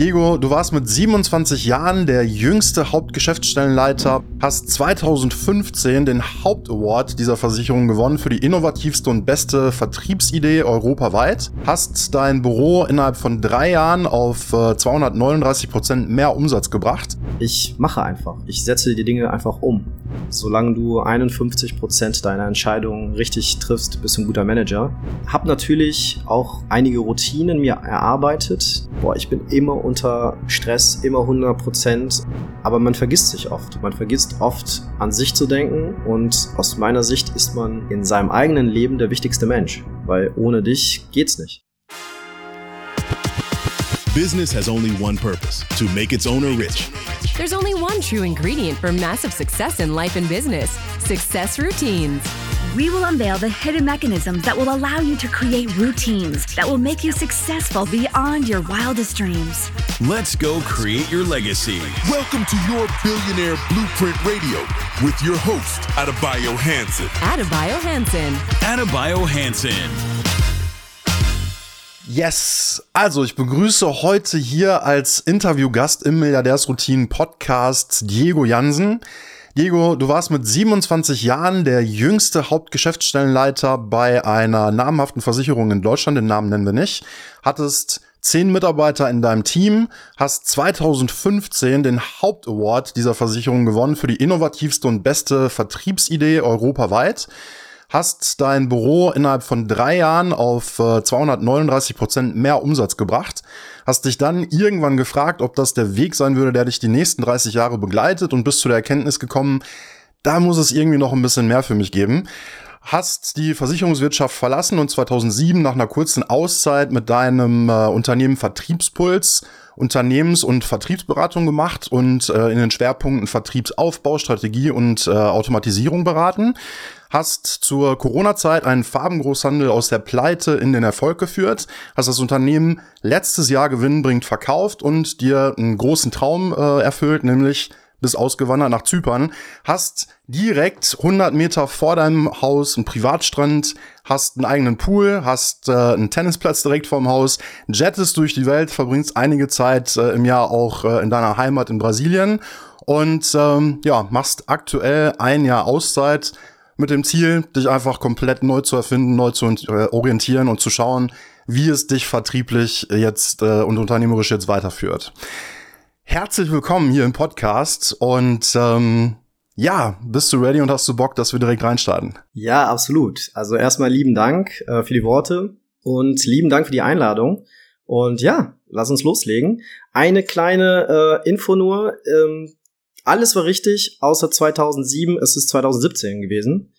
Diego, du warst mit 27 Jahren der jüngste Hauptgeschäftsstellenleiter, hast 2015 den Hauptaward dieser Versicherung gewonnen für die innovativste und beste Vertriebsidee europaweit, hast dein Büro innerhalb von drei Jahren auf 239 äh, Prozent mehr Umsatz gebracht. Ich mache einfach. Ich setze die Dinge einfach um. Solange du 51 Prozent deiner Entscheidungen richtig triffst, bist du ein guter Manager. Hab natürlich auch einige Routinen mir erarbeitet. Boah, ich bin immer unter Stress, immer 100 Prozent. Aber man vergisst sich oft. Man vergisst oft an sich zu denken und aus meiner Sicht ist man in seinem eigenen Leben der wichtigste Mensch, weil ohne dich geht's nicht. Business has only one purpose to make its owner rich. There's only one true ingredient for massive success in life and business success routines. We will unveil the hidden mechanisms that will allow you to create routines that will make you successful beyond your wildest dreams. Let's go create your legacy. Welcome to your Billionaire Blueprint Radio with your host, Adebayo Hanson. Adebayo Hanson. Adebayo Hanson. Yes, also ich begrüße heute hier als Interviewgast im Milliardärsroutinen Podcast Diego Jansen. Diego, du warst mit 27 Jahren der jüngste Hauptgeschäftsstellenleiter bei einer namhaften Versicherung in Deutschland, den Namen nennen wir nicht, hattest zehn Mitarbeiter in deinem Team, hast 2015 den Hauptaward dieser Versicherung gewonnen für die innovativste und beste Vertriebsidee europaweit hast dein Büro innerhalb von drei Jahren auf äh, 239 Prozent mehr Umsatz gebracht, hast dich dann irgendwann gefragt, ob das der Weg sein würde, der dich die nächsten 30 Jahre begleitet und bist zu der Erkenntnis gekommen, da muss es irgendwie noch ein bisschen mehr für mich geben. Hast die Versicherungswirtschaft verlassen und 2007 nach einer kurzen Auszeit mit deinem äh, Unternehmen Vertriebspuls Unternehmens- und Vertriebsberatung gemacht und äh, in den Schwerpunkten Vertriebsaufbau, Strategie und äh, Automatisierung beraten hast zur Corona-Zeit einen Farbengroßhandel aus der Pleite in den Erfolg geführt, hast das Unternehmen letztes Jahr gewinnbringend verkauft und dir einen großen Traum äh, erfüllt, nämlich bist ausgewandert nach Zypern, hast direkt 100 Meter vor deinem Haus einen Privatstrand, hast einen eigenen Pool, hast äh, einen Tennisplatz direkt vorm Haus, jettest durch die Welt, verbringst einige Zeit äh, im Jahr auch äh, in deiner Heimat in Brasilien und ähm, ja, machst aktuell ein Jahr Auszeit mit dem Ziel, dich einfach komplett neu zu erfinden, neu zu äh, orientieren und zu schauen, wie es dich vertrieblich jetzt äh, und unternehmerisch jetzt weiterführt. Herzlich willkommen hier im Podcast und ähm, ja, bist du ready und hast du Bock, dass wir direkt reinstarten? Ja, absolut. Also erstmal lieben Dank äh, für die Worte und lieben Dank für die Einladung. Und ja, lass uns loslegen. Eine kleine äh, Info nur. Ähm, alles war richtig, außer 2007. Es ist 2017 gewesen,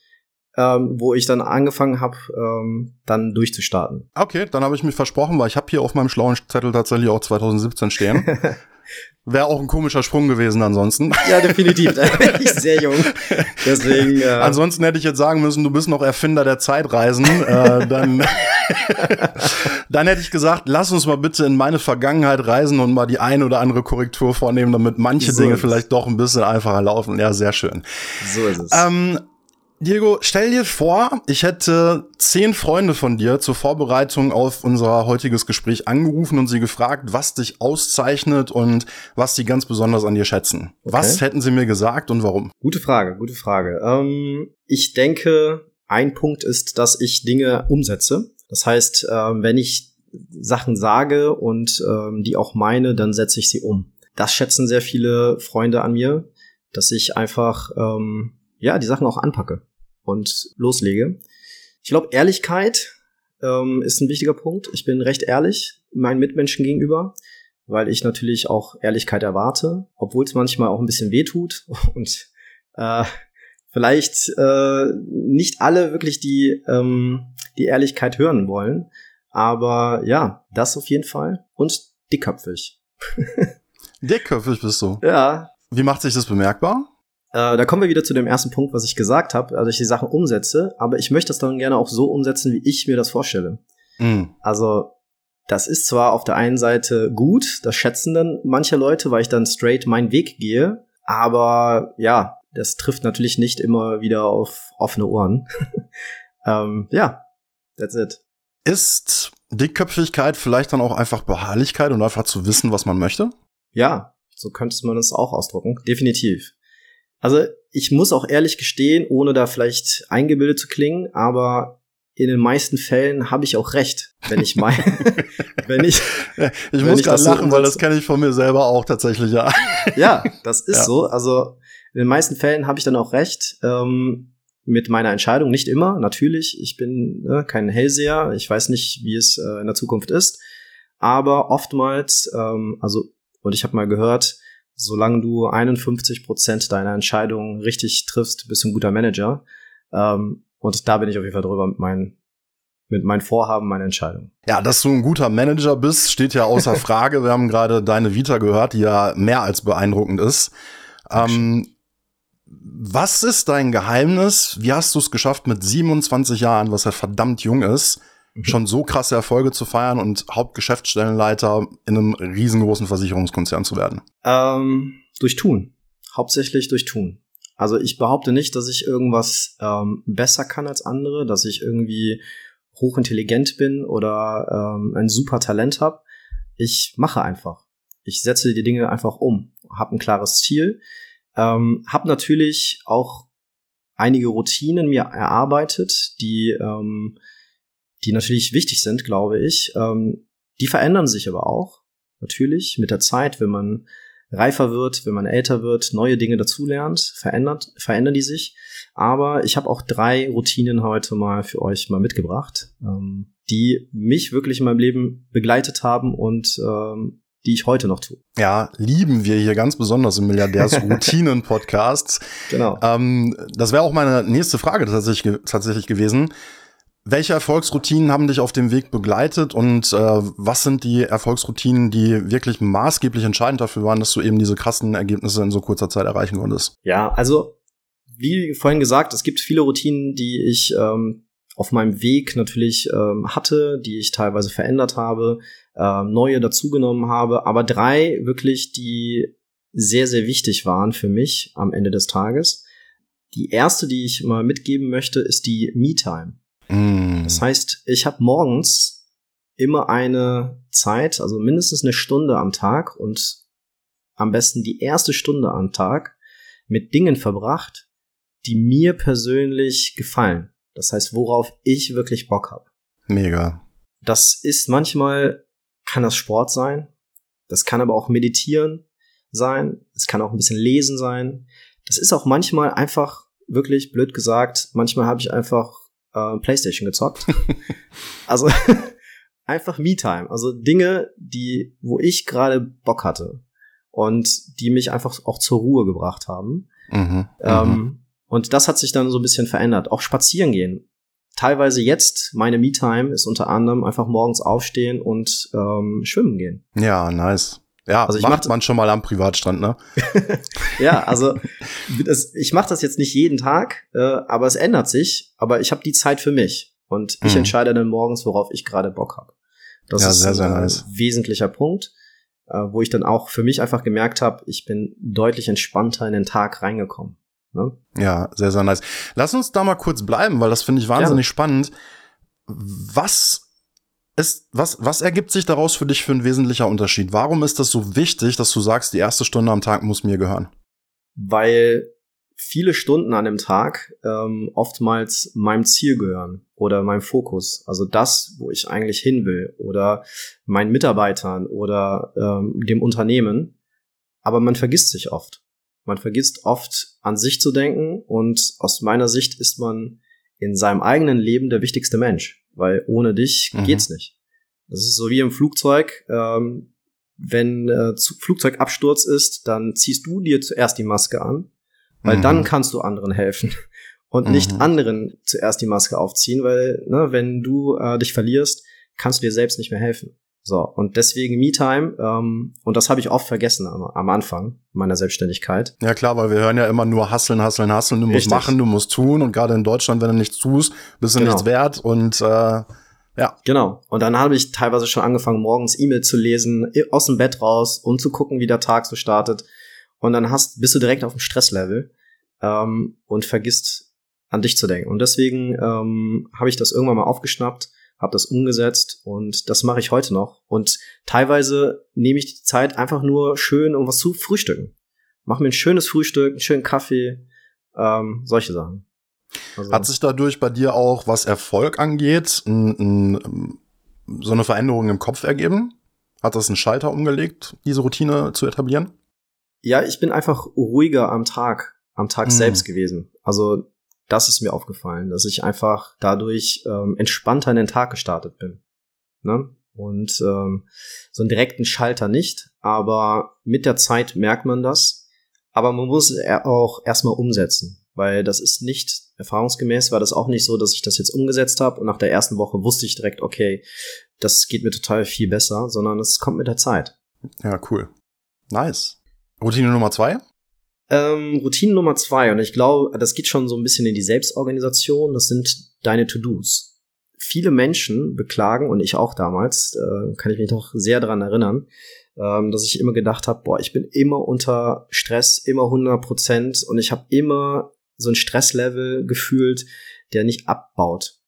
ähm, wo ich dann angefangen habe, ähm, dann durchzustarten. Okay, dann habe ich mich versprochen, weil ich habe hier auf meinem schlauen Zettel tatsächlich auch 2017 stehen. Wäre auch ein komischer Sprung gewesen ansonsten. Ja, definitiv. Da bin ich sehr jung. Deswegen. Äh ansonsten hätte ich jetzt sagen müssen, du bist noch Erfinder der Zeitreisen. äh, dann, dann hätte ich gesagt, lass uns mal bitte in meine Vergangenheit reisen und mal die eine oder andere Korrektur vornehmen, damit manche so Dinge vielleicht doch ein bisschen einfacher laufen. Ja, sehr schön. So ist es. Ähm, Diego, stell dir vor, ich hätte zehn Freunde von dir zur Vorbereitung auf unser heutiges Gespräch angerufen und sie gefragt, was dich auszeichnet und was sie ganz besonders an dir schätzen. Okay. Was hätten sie mir gesagt und warum? Gute Frage, gute Frage. Ähm, ich denke, ein Punkt ist, dass ich Dinge umsetze. Das heißt, ähm, wenn ich Sachen sage und ähm, die auch meine, dann setze ich sie um. Das schätzen sehr viele Freunde an mir, dass ich einfach ähm, ja die Sachen auch anpacke und loslege. Ich glaube, Ehrlichkeit ähm, ist ein wichtiger Punkt. Ich bin recht ehrlich meinen Mitmenschen gegenüber, weil ich natürlich auch Ehrlichkeit erwarte, obwohl es manchmal auch ein bisschen weh tut und äh, vielleicht äh, nicht alle wirklich die, ähm, die Ehrlichkeit hören wollen. Aber ja, das auf jeden Fall. Und dickköpfig. dickköpfig bist du? Ja. Wie macht sich das bemerkbar? Äh, da kommen wir wieder zu dem ersten Punkt, was ich gesagt habe, also ich die Sachen umsetze, aber ich möchte das dann gerne auch so umsetzen, wie ich mir das vorstelle. Mhm. Also das ist zwar auf der einen Seite gut, das schätzen dann manche Leute, weil ich dann straight meinen Weg gehe, aber ja, das trifft natürlich nicht immer wieder auf offene Ohren. ähm, ja, that's it. Ist Dickköpfigkeit vielleicht dann auch einfach Beharrlichkeit und einfach zu wissen, was man möchte? Ja, so könnte man es auch ausdrucken. Definitiv. Also ich muss auch ehrlich gestehen, ohne da vielleicht eingebildet zu klingen, aber in den meisten Fällen habe ich auch recht, wenn ich meine, wenn ich. Ich muss gerade lachen, so weil das kenne ich von mir selber auch tatsächlich, ja. Ja, das ist ja. so. Also in den meisten Fällen habe ich dann auch recht ähm, mit meiner Entscheidung. Nicht immer, natürlich. Ich bin ne, kein Hellseher. Ich weiß nicht, wie es äh, in der Zukunft ist. Aber oftmals, ähm, also, und ich habe mal gehört, solange du 51 Prozent deiner Entscheidungen richtig triffst, bist du ein guter Manager. Ähm, und da bin ich auf jeden Fall drüber mit meinen mit meinen Vorhaben, meiner Entscheidung. Ja, dass du ein guter Manager bist, steht ja außer Frage. Wir haben gerade deine Vita gehört, die ja mehr als beeindruckend ist. Ähm, was ist dein Geheimnis? Wie hast du es geschafft, mit 27 Jahren, was ja verdammt jung ist. Schon so krasse Erfolge zu feiern und Hauptgeschäftsstellenleiter in einem riesengroßen Versicherungskonzern zu werden? Ähm, durch Tun. Hauptsächlich durch Tun. Also ich behaupte nicht, dass ich irgendwas ähm, besser kann als andere, dass ich irgendwie hochintelligent bin oder ähm, ein super Talent habe. Ich mache einfach. Ich setze die Dinge einfach um, habe ein klares Ziel, ähm, habe natürlich auch einige Routinen mir erarbeitet, die ähm, die natürlich wichtig sind, glaube ich. Ähm, die verändern sich aber auch natürlich mit der Zeit, wenn man reifer wird, wenn man älter wird, neue Dinge dazulernt, verändert, verändern die sich. Aber ich habe auch drei Routinen heute mal für euch mal mitgebracht, ähm, die mich wirklich in meinem Leben begleitet haben und ähm, die ich heute noch tue. Ja, lieben wir hier ganz besonders im Milliardärs-Routinen-Podcast. genau. Ähm, das wäre auch meine nächste Frage tatsächlich, tatsächlich gewesen. Welche Erfolgsroutinen haben dich auf dem Weg begleitet und äh, was sind die Erfolgsroutinen, die wirklich maßgeblich entscheidend dafür waren, dass du eben diese krassen Ergebnisse in so kurzer Zeit erreichen konntest? Ja, also wie vorhin gesagt, es gibt viele Routinen, die ich ähm, auf meinem Weg natürlich ähm, hatte, die ich teilweise verändert habe, äh, neue dazugenommen habe, aber drei wirklich, die sehr, sehr wichtig waren für mich am Ende des Tages. Die erste, die ich mal mitgeben möchte, ist die Me-Time. Mm. Das heißt, ich habe morgens immer eine Zeit, also mindestens eine Stunde am Tag und am besten die erste Stunde am Tag mit Dingen verbracht, die mir persönlich gefallen. Das heißt, worauf ich wirklich Bock habe. Mega. Das ist manchmal, kann das Sport sein, das kann aber auch Meditieren sein, es kann auch ein bisschen Lesen sein. Das ist auch manchmal einfach, wirklich blöd gesagt, manchmal habe ich einfach äh, Playstation gezockt. also einfach Me-Time. Also Dinge, die, wo ich gerade Bock hatte und die mich einfach auch zur Ruhe gebracht haben. Mhm, ähm, mhm. und das hat sich dann so ein bisschen verändert. Auch spazieren gehen. Teilweise jetzt, meine Me-Time ist unter anderem einfach morgens aufstehen und ähm, schwimmen gehen. Ja, nice. Ja, also ich macht man schon mal am Privatstrand, ne? ja, also das, ich mache das jetzt nicht jeden Tag, äh, aber es ändert sich. Aber ich habe die Zeit für mich und ich mhm. entscheide dann morgens, worauf ich gerade Bock habe. Das ja, ist sehr, sehr ein nice. wesentlicher Punkt, äh, wo ich dann auch für mich einfach gemerkt habe, ich bin deutlich entspannter in den Tag reingekommen. Ne? Ja, sehr, sehr nice. Lass uns da mal kurz bleiben, weil das finde ich wahnsinnig ja. spannend. Was ist, was, was ergibt sich daraus für dich für ein wesentlicher Unterschied? Warum ist das so wichtig, dass du sagst, die erste Stunde am Tag muss mir gehören? Weil viele Stunden an dem Tag ähm, oftmals meinem Ziel gehören oder meinem Fokus. Also das, wo ich eigentlich hin will oder meinen Mitarbeitern oder ähm, dem Unternehmen. Aber man vergisst sich oft. Man vergisst oft an sich zu denken und aus meiner Sicht ist man in seinem eigenen Leben der wichtigste Mensch weil ohne dich mhm. geht's nicht. Das ist so wie im Flugzeug. Ähm, wenn äh, Flugzeugabsturz ist, dann ziehst du dir zuerst die Maske an, weil mhm. dann kannst du anderen helfen und mhm. nicht anderen zuerst die Maske aufziehen, weil ne, wenn du äh, dich verlierst, kannst du dir selbst nicht mehr helfen. So, und deswegen Me-Time, ähm, und das habe ich oft vergessen am, am, Anfang meiner Selbstständigkeit. Ja klar, weil wir hören ja immer nur hasseln, hasseln, hasseln, du Richtig. musst machen, du musst tun und gerade in Deutschland, wenn du nichts tust, bist du genau. nichts wert und äh, ja. Genau. Und dann habe ich teilweise schon angefangen, morgens E-Mail zu lesen, aus dem Bett raus, um zu gucken, wie der Tag so startet. Und dann hast, bist du direkt auf dem Stresslevel ähm, und vergisst an dich zu denken. Und deswegen ähm, habe ich das irgendwann mal aufgeschnappt habe das umgesetzt und das mache ich heute noch. Und teilweise nehme ich die Zeit einfach nur schön, um was zu frühstücken. Mach mir ein schönes Frühstück, einen schönen Kaffee, ähm, solche Sachen. Also Hat sich dadurch bei dir auch, was Erfolg angeht, n, n, so eine Veränderung im Kopf ergeben? Hat das einen Schalter umgelegt, diese Routine zu etablieren? Ja, ich bin einfach ruhiger am Tag, am Tag mhm. selbst gewesen. Also das ist mir aufgefallen, dass ich einfach dadurch ähm, entspannter in den Tag gestartet bin. Ne? Und ähm, so einen direkten Schalter nicht, aber mit der Zeit merkt man das. Aber man muss auch erstmal umsetzen, weil das ist nicht, erfahrungsgemäß war das auch nicht so, dass ich das jetzt umgesetzt habe und nach der ersten Woche wusste ich direkt, okay, das geht mir total viel besser, sondern es kommt mit der Zeit. Ja, cool. Nice. Routine Nummer zwei? Ähm, Routine Nummer zwei, und ich glaube, das geht schon so ein bisschen in die Selbstorganisation, das sind deine To-Dos. Viele Menschen beklagen, und ich auch damals, äh, kann ich mich noch sehr daran erinnern, ähm, dass ich immer gedacht habe, boah, ich bin immer unter Stress, immer 100 Prozent und ich habe immer so ein Stresslevel gefühlt, der nicht abbaut.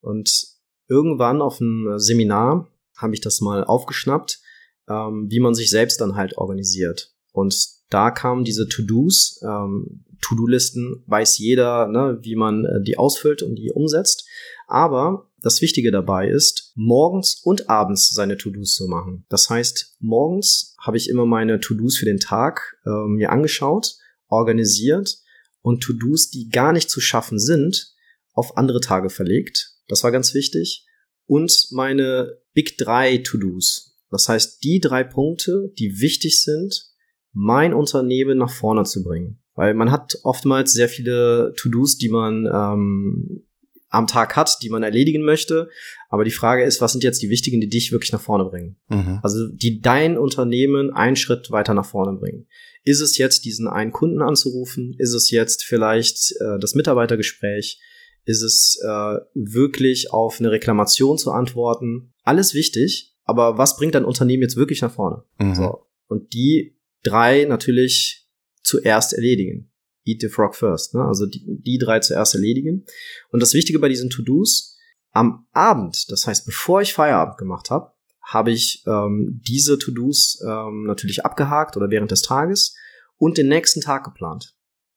Und irgendwann auf einem Seminar habe ich das mal aufgeschnappt, ähm, wie man sich selbst dann halt organisiert. Und da kamen diese To-Dos, ähm, To-Do-Listen, weiß jeder, ne, wie man äh, die ausfüllt und die umsetzt. Aber das Wichtige dabei ist, morgens und abends seine To-Dos zu machen. Das heißt, morgens habe ich immer meine To-Dos für den Tag äh, mir angeschaut, organisiert und To-Dos, die gar nicht zu schaffen sind, auf andere Tage verlegt. Das war ganz wichtig. Und meine Big 3 To-Dos. Das heißt, die drei Punkte, die wichtig sind, mein Unternehmen nach vorne zu bringen. Weil man hat oftmals sehr viele To-Dos, die man ähm, am Tag hat, die man erledigen möchte. Aber die Frage ist, was sind jetzt die wichtigen, die dich wirklich nach vorne bringen? Mhm. Also die dein Unternehmen einen Schritt weiter nach vorne bringen. Ist es jetzt, diesen einen Kunden anzurufen? Ist es jetzt vielleicht äh, das Mitarbeitergespräch? Ist es äh, wirklich auf eine Reklamation zu antworten? Alles wichtig, aber was bringt dein Unternehmen jetzt wirklich nach vorne? Mhm. So. Und die drei natürlich zuerst erledigen. Eat the frog first, ne? Also die, die drei zuerst erledigen. Und das Wichtige bei diesen To-Dos, am Abend, das heißt, bevor ich Feierabend gemacht habe, habe ich ähm, diese To-Dos ähm, natürlich abgehakt oder während des Tages und den nächsten Tag geplant.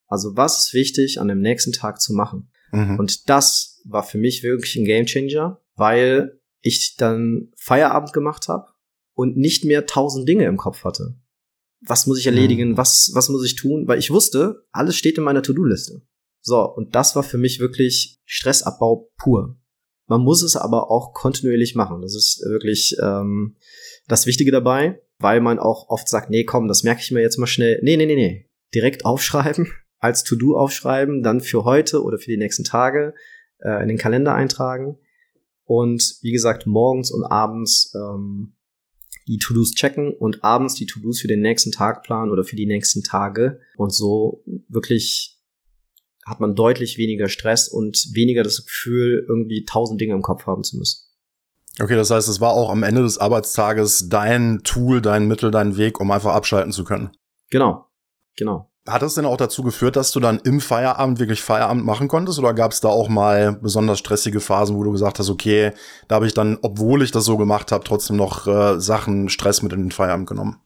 Also was ist wichtig an dem nächsten Tag zu machen? Mhm. Und das war für mich wirklich ein Gamechanger, weil ich dann Feierabend gemacht habe und nicht mehr tausend Dinge im Kopf hatte was muss ich erledigen, mhm. was, was muss ich tun, weil ich wusste, alles steht in meiner To-Do-Liste. So, und das war für mich wirklich Stressabbau pur. Man muss es aber auch kontinuierlich machen. Das ist wirklich ähm, das Wichtige dabei, weil man auch oft sagt, nee, komm, das merke ich mir jetzt mal schnell. Nee, nee, nee, nee. Direkt aufschreiben, als To-Do aufschreiben, dann für heute oder für die nächsten Tage äh, in den Kalender eintragen. Und wie gesagt, morgens und abends ähm, die To-Dos checken und abends die To-Dos für den nächsten Tag planen oder für die nächsten Tage. Und so wirklich hat man deutlich weniger Stress und weniger das Gefühl, irgendwie tausend Dinge im Kopf haben zu müssen. Okay, das heißt, es war auch am Ende des Arbeitstages dein Tool, dein Mittel, dein Weg, um einfach abschalten zu können. Genau, genau. Hat das denn auch dazu geführt, dass du dann im Feierabend wirklich Feierabend machen konntest? Oder gab es da auch mal besonders stressige Phasen, wo du gesagt hast, okay, da habe ich dann, obwohl ich das so gemacht habe, trotzdem noch äh, Sachen, Stress mit in den Feierabend genommen?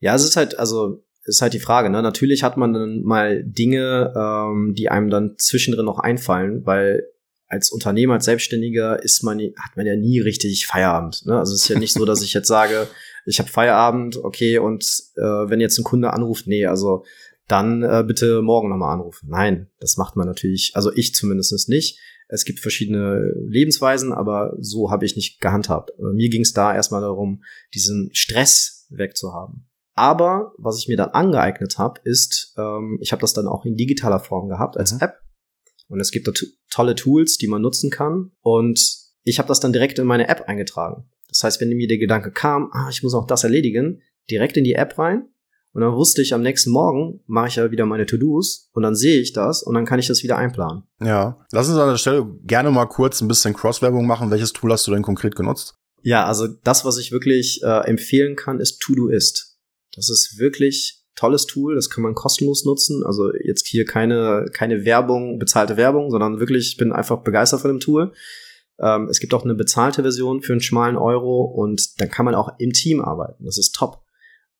Ja, es ist halt, also ist halt die Frage, ne? Natürlich hat man dann mal Dinge, ähm, die einem dann zwischendrin noch einfallen, weil als Unternehmer, als Selbstständiger ist man, hat man ja nie richtig Feierabend. Ne? Also es ist ja nicht so, dass ich jetzt sage, ich habe Feierabend, okay, und äh, wenn jetzt ein Kunde anruft, nee, also dann äh, bitte morgen nochmal anrufen. Nein, das macht man natürlich, also ich zumindest nicht. Es gibt verschiedene Lebensweisen, aber so habe ich nicht gehandhabt. Äh, mir ging es da erstmal darum, diesen Stress wegzuhaben. Aber was ich mir dann angeeignet habe, ist, ähm, ich habe das dann auch in digitaler Form gehabt als mhm. App. Und es gibt da tolle Tools, die man nutzen kann. Und ich habe das dann direkt in meine App eingetragen. Das heißt, wenn mir der Gedanke kam, ah, ich muss auch das erledigen, direkt in die App rein und dann wusste ich, am nächsten Morgen mache ich ja wieder meine To-Dos und dann sehe ich das und dann kann ich das wieder einplanen. Ja. Lass uns an der Stelle gerne mal kurz ein bisschen Cross-Werbung machen. Welches Tool hast du denn konkret genutzt? Ja, also das, was ich wirklich äh, empfehlen kann, ist To-Do-Ist. Das ist wirklich tolles Tool, das kann man kostenlos nutzen. Also jetzt hier keine, keine Werbung, bezahlte Werbung, sondern wirklich, ich bin einfach begeistert von dem Tool. Ähm, es gibt auch eine bezahlte Version für einen schmalen Euro und dann kann man auch im Team arbeiten. Das ist top.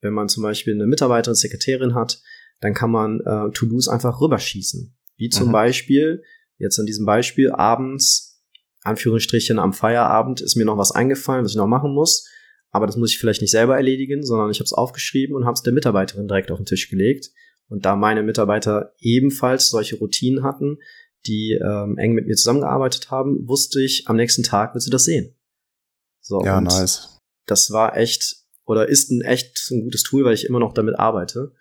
Wenn man zum Beispiel eine Mitarbeiterin, Sekretärin hat, dann kann man äh, To-Dos einfach rüberschießen. Wie zum Mhm. Beispiel, jetzt in diesem Beispiel, abends, Anführungsstrichen am Feierabend, ist mir noch was eingefallen, was ich noch machen muss. Aber das muss ich vielleicht nicht selber erledigen, sondern ich habe es aufgeschrieben und habe es der Mitarbeiterin direkt auf den Tisch gelegt. Und da meine Mitarbeiter ebenfalls solche Routinen hatten, die ähm, eng mit mir zusammengearbeitet haben, wusste ich, am nächsten Tag wird sie das sehen. So, Ja, nice. das war echt oder ist ein echt ein gutes Tool, weil ich immer noch damit arbeite.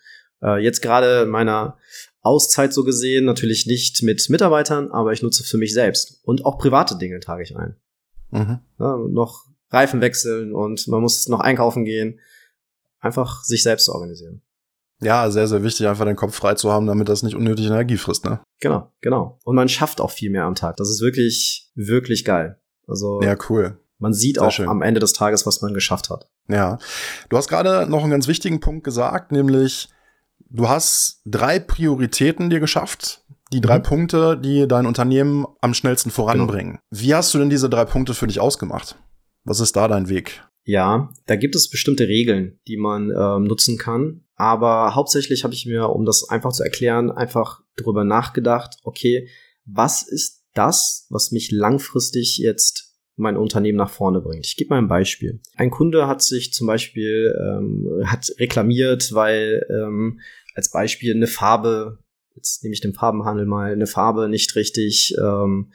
Äh, jetzt gerade in meiner Auszeit so gesehen, natürlich nicht mit Mitarbeitern, aber ich nutze für mich selbst. Und auch private Dinge trage ich ein. Mhm. Ja, noch Reifen wechseln und man muss noch einkaufen gehen. Einfach sich selbst zu organisieren. Ja, sehr, sehr wichtig, einfach den Kopf frei zu haben, damit das nicht unnötig Energie frisst, ne? Genau, genau. Und man schafft auch viel mehr am Tag. Das ist wirklich, wirklich geil. Also Ja, cool. man sieht sehr auch schön. am Ende des Tages, was man geschafft hat. Ja. Du hast gerade noch einen ganz wichtigen Punkt gesagt, nämlich du hast drei Prioritäten dir geschafft. Die drei Mhm. Punkte, die dein Unternehmen am schnellsten voranbringen. Wie hast du denn diese drei Punkte für dich ausgemacht? Was ist da dein Weg? Ja, da gibt es bestimmte Regeln, die man ähm, nutzen kann. Aber hauptsächlich habe ich mir, um das einfach zu erklären, einfach darüber nachgedacht, okay, was ist das, was mich langfristig jetzt mein Unternehmen nach vorne bringt? Ich gebe mal ein Beispiel. Ein Kunde hat sich zum Beispiel ähm, hat reklamiert, weil ähm, als Beispiel eine Farbe jetzt nehme ich den Farbenhandel mal, eine Farbe nicht richtig ähm,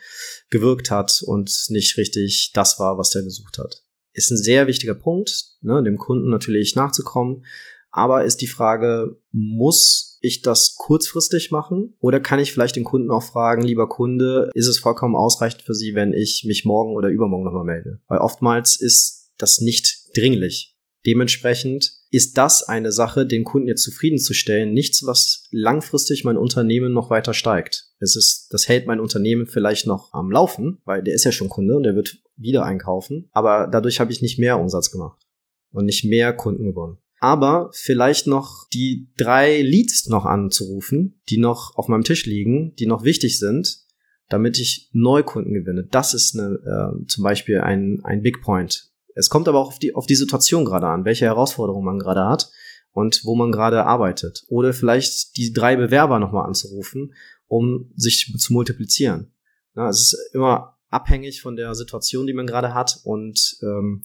gewirkt hat und nicht richtig das war, was der gesucht hat. Ist ein sehr wichtiger Punkt, ne, dem Kunden natürlich nachzukommen. Aber ist die Frage, muss ich das kurzfristig machen? Oder kann ich vielleicht den Kunden auch fragen, lieber Kunde, ist es vollkommen ausreichend für Sie, wenn ich mich morgen oder übermorgen nochmal melde? Weil oftmals ist das nicht dringlich. Dementsprechend ist das eine Sache, den Kunden jetzt zufriedenzustellen, nichts, was langfristig mein Unternehmen noch weiter steigt. Es ist, das hält mein Unternehmen vielleicht noch am Laufen, weil der ist ja schon Kunde und der wird wieder einkaufen. Aber dadurch habe ich nicht mehr Umsatz gemacht und nicht mehr Kunden gewonnen. Aber vielleicht noch die drei Leads noch anzurufen, die noch auf meinem Tisch liegen, die noch wichtig sind, damit ich Neukunden gewinne. Das ist eine, äh, zum Beispiel ein, ein Big Point. Es kommt aber auch auf die, auf die Situation gerade an, welche Herausforderungen man gerade hat und wo man gerade arbeitet. Oder vielleicht die drei Bewerber nochmal anzurufen, um sich zu multiplizieren. Ja, es ist immer abhängig von der Situation, die man gerade hat und ähm,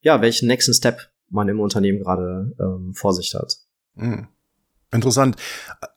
ja, welchen nächsten Step man im Unternehmen gerade ähm, vor sich hat. Hm. Interessant.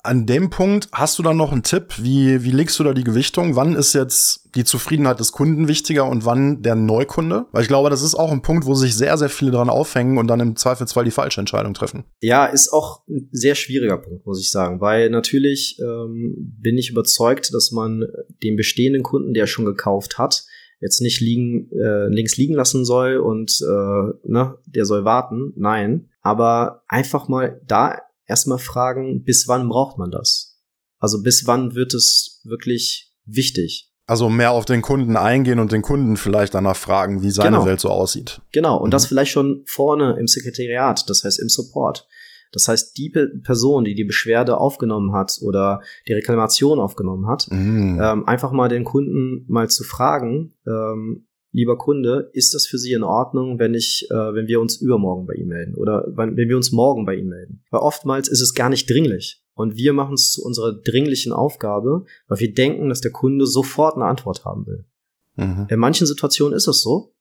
An dem Punkt hast du dann noch einen Tipp? Wie, wie legst du da die Gewichtung? Wann ist jetzt die Zufriedenheit des Kunden wichtiger und wann der Neukunde? Weil ich glaube, das ist auch ein Punkt, wo sich sehr, sehr viele dran aufhängen und dann im Zweifelsfall die falsche Entscheidung treffen. Ja, ist auch ein sehr schwieriger Punkt, muss ich sagen, weil natürlich ähm, bin ich überzeugt, dass man den bestehenden Kunden, der schon gekauft hat, jetzt nicht liegen, äh, links liegen lassen soll und äh, ne, der soll warten. Nein, aber einfach mal da erstmal fragen, bis wann braucht man das? Also bis wann wird es wirklich wichtig? Also mehr auf den Kunden eingehen und den Kunden vielleicht danach fragen, wie seine Genau. Welt so aussieht. Genau, und Mhm. das vielleicht schon vorne im Sekretariat, das heißt im Support. Das heißt, die Pe- Person, die die Beschwerde aufgenommen hat oder die Reklamation aufgenommen hat, Mhm. ähm, einfach mal den Kunden mal zu fragen, ähm, lieber Kunde, ist das für Sie in Ordnung, wenn ich, äh, wenn wir uns übermorgen bei Ihnen melden oder wenn, wenn wir uns morgen bei Ihnen melden? Weil oftmals ist es gar nicht dringlich. Und wir machen es zu unserer dringlichen Aufgabe, weil wir denken, dass der Kunde sofort eine Antwort haben will. Mhm. In manchen Situationen ist es so,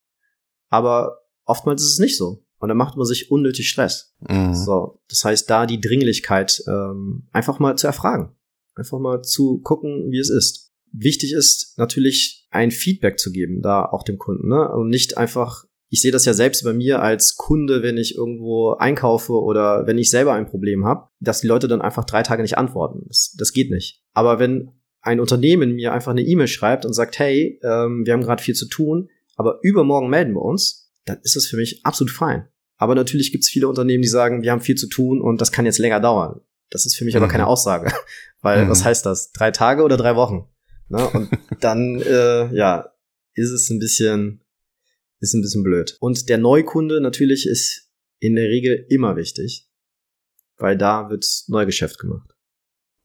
aber oftmals ist es nicht so. Und dann macht man sich unnötig Stress. Mhm. So, das heißt, da die Dringlichkeit ähm, einfach mal zu erfragen. Einfach mal zu gucken, wie es ist. Wichtig ist natürlich ein Feedback zu geben, da auch dem Kunden. Ne? Und nicht einfach, ich sehe das ja selbst bei mir als Kunde, wenn ich irgendwo einkaufe oder wenn ich selber ein Problem habe, dass die Leute dann einfach drei Tage nicht antworten. Das, das geht nicht. Aber wenn ein Unternehmen mir einfach eine E-Mail schreibt und sagt, hey, ähm, wir haben gerade viel zu tun, aber übermorgen melden wir uns, dann ist das für mich absolut fein. Aber natürlich gibt es viele Unternehmen, die sagen, wir haben viel zu tun und das kann jetzt länger dauern. Das ist für mich aber Mhm. keine Aussage. Weil, Mhm. was heißt das? Drei Tage oder drei Wochen? Ne? Und dann, äh, ja, ist es ein bisschen, ist ein bisschen blöd. Und der Neukunde natürlich ist in der Regel immer wichtig, weil da wird Neugeschäft gemacht.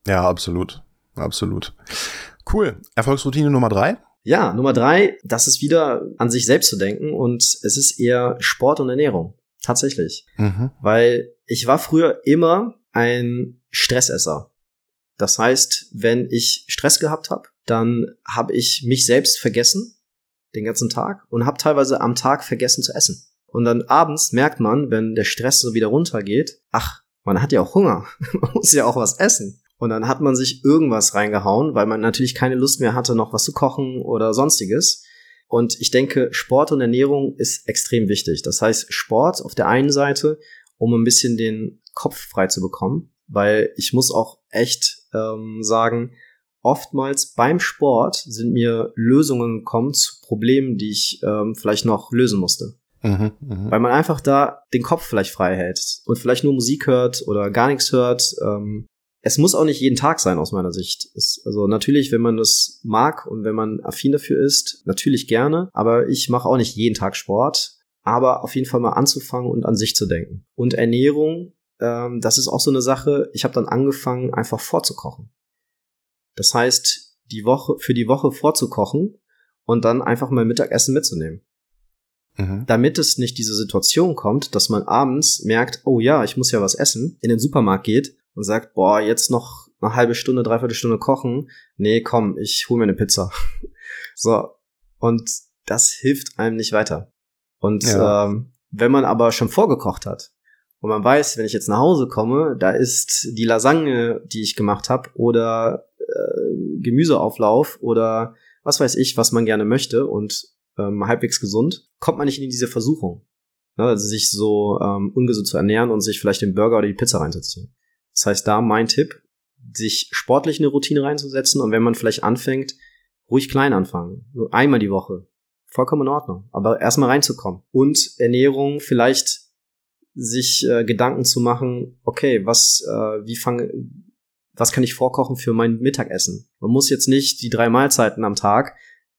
Ja, absolut. Absolut. Cool. Erfolgsroutine Nummer drei. Ja, Nummer drei, das ist wieder an sich selbst zu denken und es ist eher Sport und Ernährung. Tatsächlich. Mhm. Weil ich war früher immer ein Stressesser. Das heißt, wenn ich Stress gehabt habe, dann habe ich mich selbst vergessen den ganzen Tag und habe teilweise am Tag vergessen zu essen. Und dann abends merkt man, wenn der Stress so wieder runtergeht, ach, man hat ja auch Hunger, man muss ja auch was essen. Und dann hat man sich irgendwas reingehauen, weil man natürlich keine Lust mehr hatte, noch was zu kochen oder sonstiges. Und ich denke, Sport und Ernährung ist extrem wichtig. Das heißt, Sport auf der einen Seite, um ein bisschen den Kopf frei zu bekommen, weil ich muss auch echt ähm, sagen, oftmals beim Sport sind mir Lösungen gekommen zu Problemen, die ich ähm, vielleicht noch lösen musste. Mhm, mh. Weil man einfach da den Kopf vielleicht frei hält und vielleicht nur Musik hört oder gar nichts hört. Ähm, es muss auch nicht jeden Tag sein, aus meiner Sicht. Es, also natürlich, wenn man das mag und wenn man affin dafür ist, natürlich gerne. Aber ich mache auch nicht jeden Tag Sport. Aber auf jeden Fall mal anzufangen und an sich zu denken. Und Ernährung, ähm, das ist auch so eine Sache. Ich habe dann angefangen, einfach vorzukochen. Das heißt, die Woche für die Woche vorzukochen und dann einfach mal Mittagessen mitzunehmen Mhm. damit es nicht diese Situation kommt, dass man abends merkt, oh ja, ich muss ja was essen, in den Supermarkt geht und sagt, boah, jetzt noch eine halbe Stunde, dreiviertel Stunde kochen. Nee, komm, ich hol mir eine Pizza. so. Und das hilft einem nicht weiter. Und Ja. ähm, wenn man aber schon vorgekocht hat und man weiß, wenn ich jetzt nach Hause komme, da ist die Lasagne, die ich gemacht habe, oder äh, Gemüseauflauf oder was weiß ich, was man gerne möchte und ähm, halbwegs gesund, kommt man nicht in diese Versuchung, ne, also sich so ähm, ungesund zu ernähren und sich vielleicht den Burger oder die Pizza reinzuziehen. Das heißt, da mein Tipp, sich sportlich eine Routine reinzusetzen und wenn man vielleicht anfängt, ruhig klein anfangen. Nur einmal die Woche. Vollkommen in Ordnung. Aber erstmal reinzukommen. Und Ernährung vielleicht sich äh, Gedanken zu machen, okay, was, äh, wie fange, was kann ich vorkochen für mein Mittagessen? Man muss jetzt nicht die drei Mahlzeiten am Tag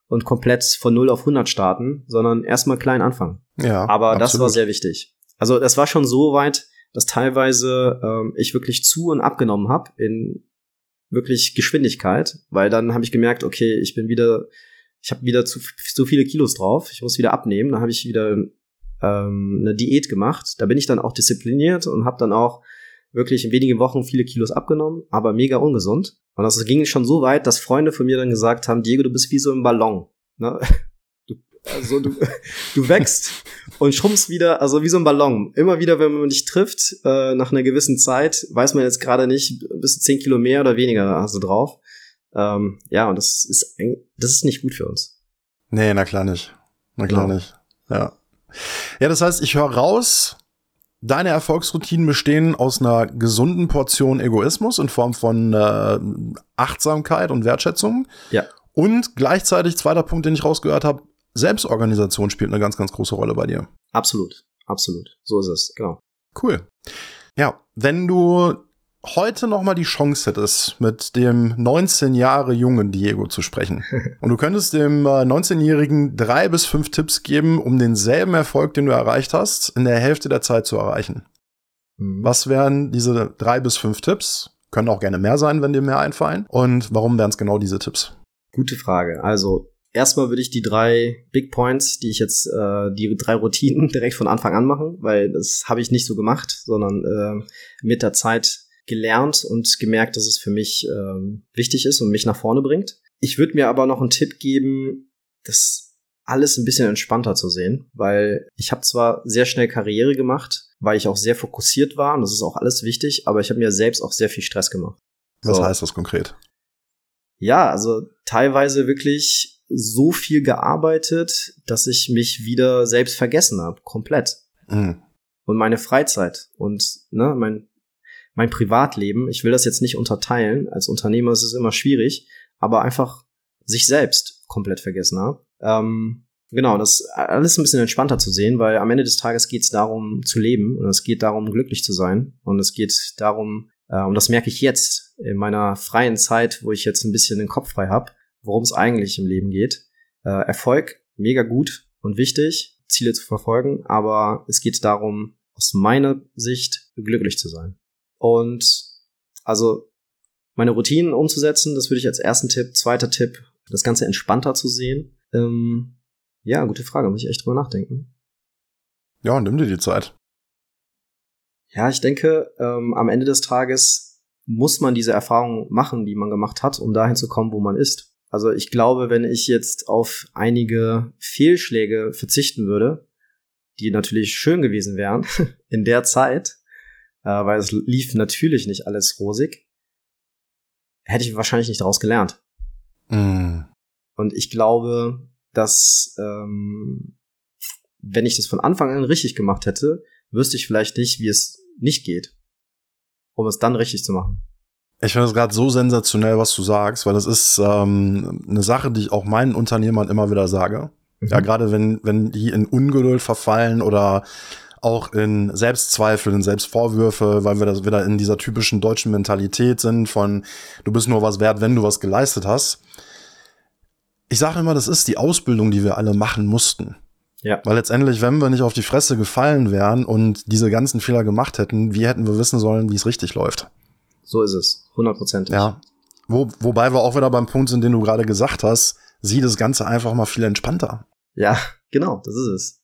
und komplett von 0 auf 100 starten, sondern erstmal klein anfangen. Ja, Aber das absolut. war sehr wichtig. Also das war schon so weit, dass teilweise ähm, ich wirklich zu und abgenommen habe in wirklich Geschwindigkeit, weil dann habe ich gemerkt, okay, ich bin wieder, ich habe wieder zu, zu viele Kilos drauf, ich muss wieder abnehmen, dann habe ich wieder ähm, eine Diät gemacht. Da bin ich dann auch diszipliniert und habe dann auch wirklich in wenigen Wochen viele Kilos abgenommen, aber mega ungesund. Und das ging schon so weit, dass Freunde von mir dann gesagt haben, Diego, du bist wie so ein Ballon. Ne? Also du, du wächst und schrumpfst wieder, also wie so ein Ballon. Immer wieder, wenn man dich trifft, äh, nach einer gewissen Zeit, weiß man jetzt gerade nicht, bist du 10 Kilo mehr oder weniger hast du drauf. Ähm, ja, und das ist, das ist nicht gut für uns. Nee, na klar nicht. Na klar Genau. nicht. Ja. Ja, das heißt, ich höre raus, deine Erfolgsroutinen bestehen aus einer gesunden Portion Egoismus in Form von äh, Achtsamkeit und Wertschätzung. Ja. Und gleichzeitig, zweiter Punkt, den ich rausgehört habe, Selbstorganisation spielt eine ganz, ganz große Rolle bei dir. Absolut, absolut. So ist es, genau. Cool. Ja, wenn du heute noch mal die Chance hättest, mit dem 19 Jahre jungen Diego zu sprechen und du könntest dem äh, 19-Jährigen drei bis fünf Tipps geben, um denselben Erfolg, den du erreicht hast, in der Hälfte der Zeit zu erreichen. Mhm. Was wären diese drei bis fünf Tipps? Können auch gerne mehr sein, wenn dir mehr einfallen. Und warum wären es genau diese Tipps? Gute Frage. Also erstmal würde ich die drei Big Points, die ich jetzt, äh, die drei Routinen direkt von Anfang an machen, weil das habe ich nicht so gemacht, sondern äh, mit der Zeit gelernt und gemerkt, dass es für mich ähm, wichtig ist und mich nach vorne bringt. Ich würde mir aber noch einen Tipp geben, das alles ein bisschen entspannter zu sehen, weil ich habe zwar sehr schnell Karriere gemacht, weil ich auch sehr fokussiert war und das ist auch alles wichtig, aber ich habe mir selbst auch sehr viel Stress gemacht. Was So. heißt das konkret? Ja, also teilweise wirklich so viel gearbeitet, dass ich mich wieder selbst vergessen habe, komplett. Mhm. Und meine Freizeit und ne, mein, mein Privatleben, ich will das jetzt nicht unterteilen, als Unternehmer ist es immer schwierig, aber einfach sich selbst komplett vergessen habe. Ähm, genau, das alles ein bisschen entspannter zu sehen, weil am Ende des Tages geht es darum zu leben und es geht darum glücklich zu sein und es geht darum, äh, und das merke ich jetzt in meiner freien Zeit, wo ich jetzt ein bisschen den Kopf frei habe, worum es eigentlich im Leben geht. Äh, Erfolg, mega gut und wichtig, Ziele zu verfolgen, aber es geht darum, aus meiner Sicht glücklich zu sein. Und also meine Routinen umzusetzen, das würde ich als ersten Tipp. Zweiter Tipp, das Ganze entspannter zu sehen? Ähm, ja, gute Frage, muss ich echt drüber nachdenken. Ja, nimm dir die Zeit. Ja, ich denke, ähm, am Ende des Tages muss man diese Erfahrung machen, die man gemacht hat, um dahin zu kommen, wo man ist. Also ich glaube, wenn ich jetzt auf einige Fehlschläge verzichten würde, die natürlich schön gewesen wären in der Zeit, äh, weil es lief natürlich nicht alles rosig, hätte ich wahrscheinlich nicht daraus gelernt. Mm. Und ich glaube, dass ähm, wenn ich das von Anfang an richtig gemacht hätte, wüsste ich vielleicht nicht, wie es nicht geht, um es dann richtig zu machen. Ich finde es gerade so sensationell, was du sagst, weil das ist ähm, eine Sache, die ich auch meinen Unternehmern immer wieder sage. Mhm. Ja, gerade wenn, wenn die in Ungeduld verfallen oder auch in Selbstzweifel, in Selbstvorwürfe, weil wir das wieder in dieser typischen deutschen Mentalität sind von du bist nur was wert, wenn du was geleistet hast. Ich sage immer, das ist die Ausbildung, die wir alle machen mussten. Ja. Weil letztendlich, wenn wir nicht auf die Fresse gefallen wären und diese ganzen Fehler gemacht hätten, wie hätten wir wissen sollen, wie es richtig läuft? So ist es. Hundertprozentig. Ja. Wo, wobei wir auch wieder beim Punkt sind, den du gerade gesagt hast, sieh das Ganze einfach mal viel entspannter. Ja, genau, das ist es.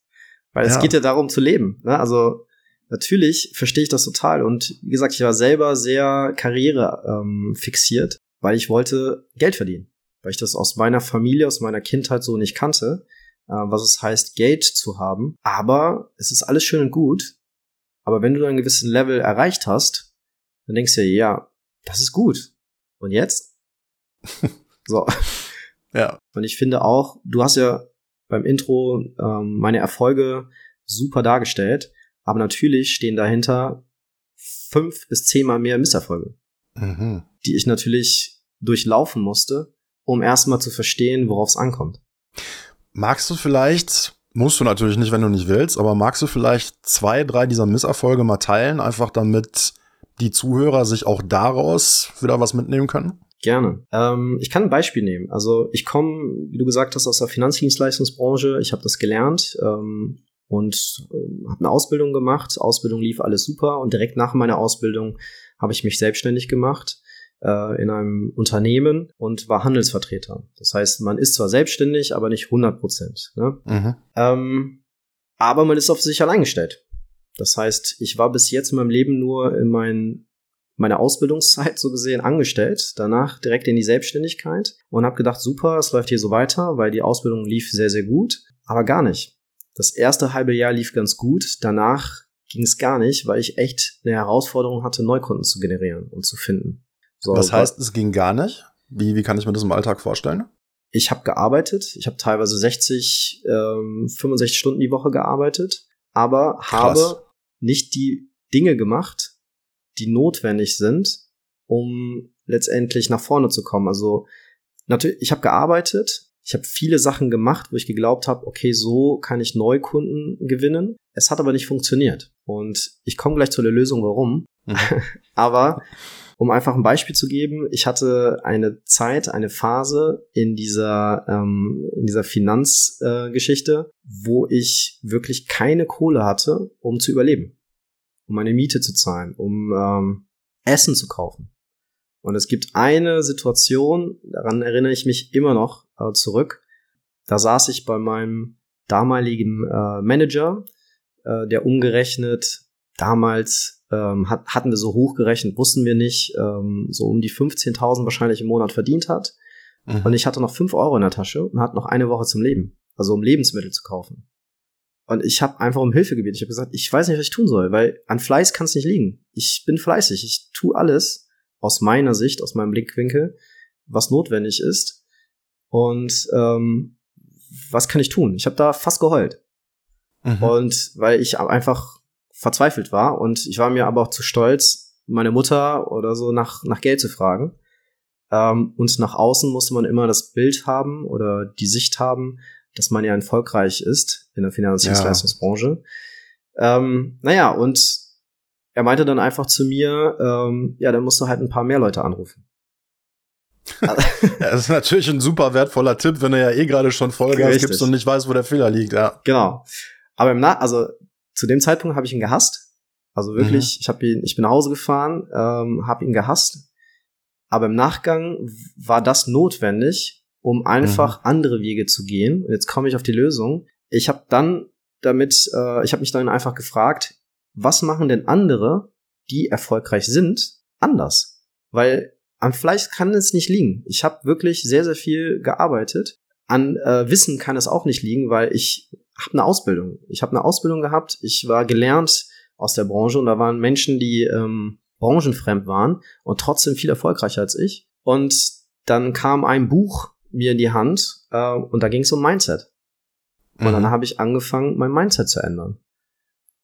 Weil es Ja. geht ja darum zu leben. Ne? Also natürlich verstehe ich das total. Und wie gesagt, ich war selber sehr Karriere ähm, fixiert, weil ich wollte Geld verdienen. Weil ich das aus meiner Familie, aus meiner Kindheit so nicht kannte, äh, was es heißt, Geld zu haben. Aber es ist alles schön und gut. Aber wenn du einen gewissen Level erreicht hast, dann denkst du dir, ja, das ist gut. Und jetzt? so. Ja. Und ich finde auch, du hast ja beim Intro ähm, meine Erfolge super dargestellt, aber natürlich stehen dahinter fünf bis zehnmal mehr Misserfolge, Mhm. die ich natürlich durchlaufen musste, um erstmal zu verstehen, worauf es ankommt. Magst du vielleicht, musst du natürlich nicht, wenn du nicht willst, aber magst du vielleicht zwei, drei dieser Misserfolge mal teilen, einfach damit die Zuhörer sich auch daraus wieder was mitnehmen können? Gerne. Ähm, ich kann ein Beispiel nehmen. Also ich komme, wie du gesagt hast, aus der Finanzdienstleistungsbranche. Ich habe das gelernt ähm, und ähm, habe eine Ausbildung gemacht. Ausbildung lief alles super und direkt nach meiner Ausbildung habe ich mich selbstständig gemacht äh, in einem Unternehmen und war Handelsvertreter. Das heißt, man ist zwar selbstständig, aber nicht 100 Prozent. Ne? Mhm. Ähm, aber man ist auf sich allein gestellt. Das heißt, ich war bis jetzt in meinem Leben nur in mein, meiner Ausbildungszeit so gesehen angestellt, danach direkt in die Selbstständigkeit und habe gedacht, super, es läuft hier so weiter, weil die Ausbildung lief sehr, sehr gut, aber gar nicht. Das erste halbe Jahr lief ganz gut, danach ging es gar nicht, weil ich echt eine Herausforderung hatte, Neukunden zu generieren und zu finden. So, Das heißt, es ging gar nicht? Wie, wie kann ich mir das im Alltag vorstellen? ich habe gearbeitet, ich habe teilweise 60, ähm, 65 Stunden die Woche gearbeitet, aber Krass. habe nicht die Dinge gemacht, die notwendig sind, um letztendlich nach vorne zu kommen. Also natürlich, ich habe gearbeitet, ich habe viele Sachen gemacht, wo ich geglaubt habe, okay, so kann ich Neukunden gewinnen. Es hat aber nicht funktioniert. Und ich komme gleich zu der Lösung, warum. Mhm. aber um einfach ein Beispiel zu geben, ich hatte eine Zeit, eine Phase in dieser, ähm, in dieser Finanzgeschichte, äh, wo ich wirklich keine Kohle hatte, um zu überleben, um meine Miete zu zahlen, um ähm, Essen zu kaufen. Und es gibt eine Situation, daran erinnere ich mich immer noch äh, zurück. Da saß ich bei meinem damaligen äh, Manager, äh, der umgerechnet damals ähm, hat, hatten wir so hochgerechnet, wussten wir nicht, ähm, so um die 15.000 wahrscheinlich im Monat verdient hat. Mhm. Und ich hatte noch 5 Euro in der Tasche und hatte noch eine Woche zum Leben, also um Lebensmittel zu kaufen. Und ich habe einfach um Hilfe gebeten. Ich habe gesagt, ich weiß nicht, was ich tun soll, weil an Fleiß kann es nicht liegen. Ich bin fleißig, ich tue alles aus meiner Sicht, aus meinem Blickwinkel, was notwendig ist. Und ähm, was kann ich tun? Ich habe da fast geheult. Mhm. Und weil ich einfach verzweifelt war und ich war mir aber auch zu stolz, meine Mutter oder so nach, nach Geld zu fragen. Ähm, und nach außen musste man immer das Bild haben oder die Sicht haben, dass man ja erfolgreich ist in der Finanzdienstleistungsbranche. Ähm, naja, und er meinte dann einfach zu mir, ähm, ja, dann musst du halt ein paar mehr Leute anrufen. Ja, das ist natürlich ein super wertvoller Tipp, wenn du ja eh gerade schon Vollgas Richtig. gibst und nicht weißt, wo der Fehler liegt. Ja. Genau. Aber im Na also zu dem Zeitpunkt habe ich ihn gehasst. Also wirklich, ich habe ihn, ich bin nach Hause gefahren, ähm, habe ihn gehasst. Aber im Nachgang war das notwendig, um einfach mhm. andere Wege zu gehen. Und jetzt komme ich auf die Lösung. Ich habe dann damit, äh, ich habe mich dann einfach gefragt, was machen denn andere, die erfolgreich sind, anders? Weil an Fleisch kann es nicht liegen. Ich habe wirklich sehr, sehr viel gearbeitet. An äh, Wissen kann es auch nicht liegen, weil ich habe eine Ausbildung. Ich habe eine Ausbildung gehabt. Ich war gelernt aus der Branche und da waren Menschen, die ähm, branchenfremd waren und trotzdem viel erfolgreicher als ich. Und dann kam ein Buch mir in die Hand äh, und da ging es um Mindset. Und mhm. dann habe ich angefangen, mein Mindset zu ändern.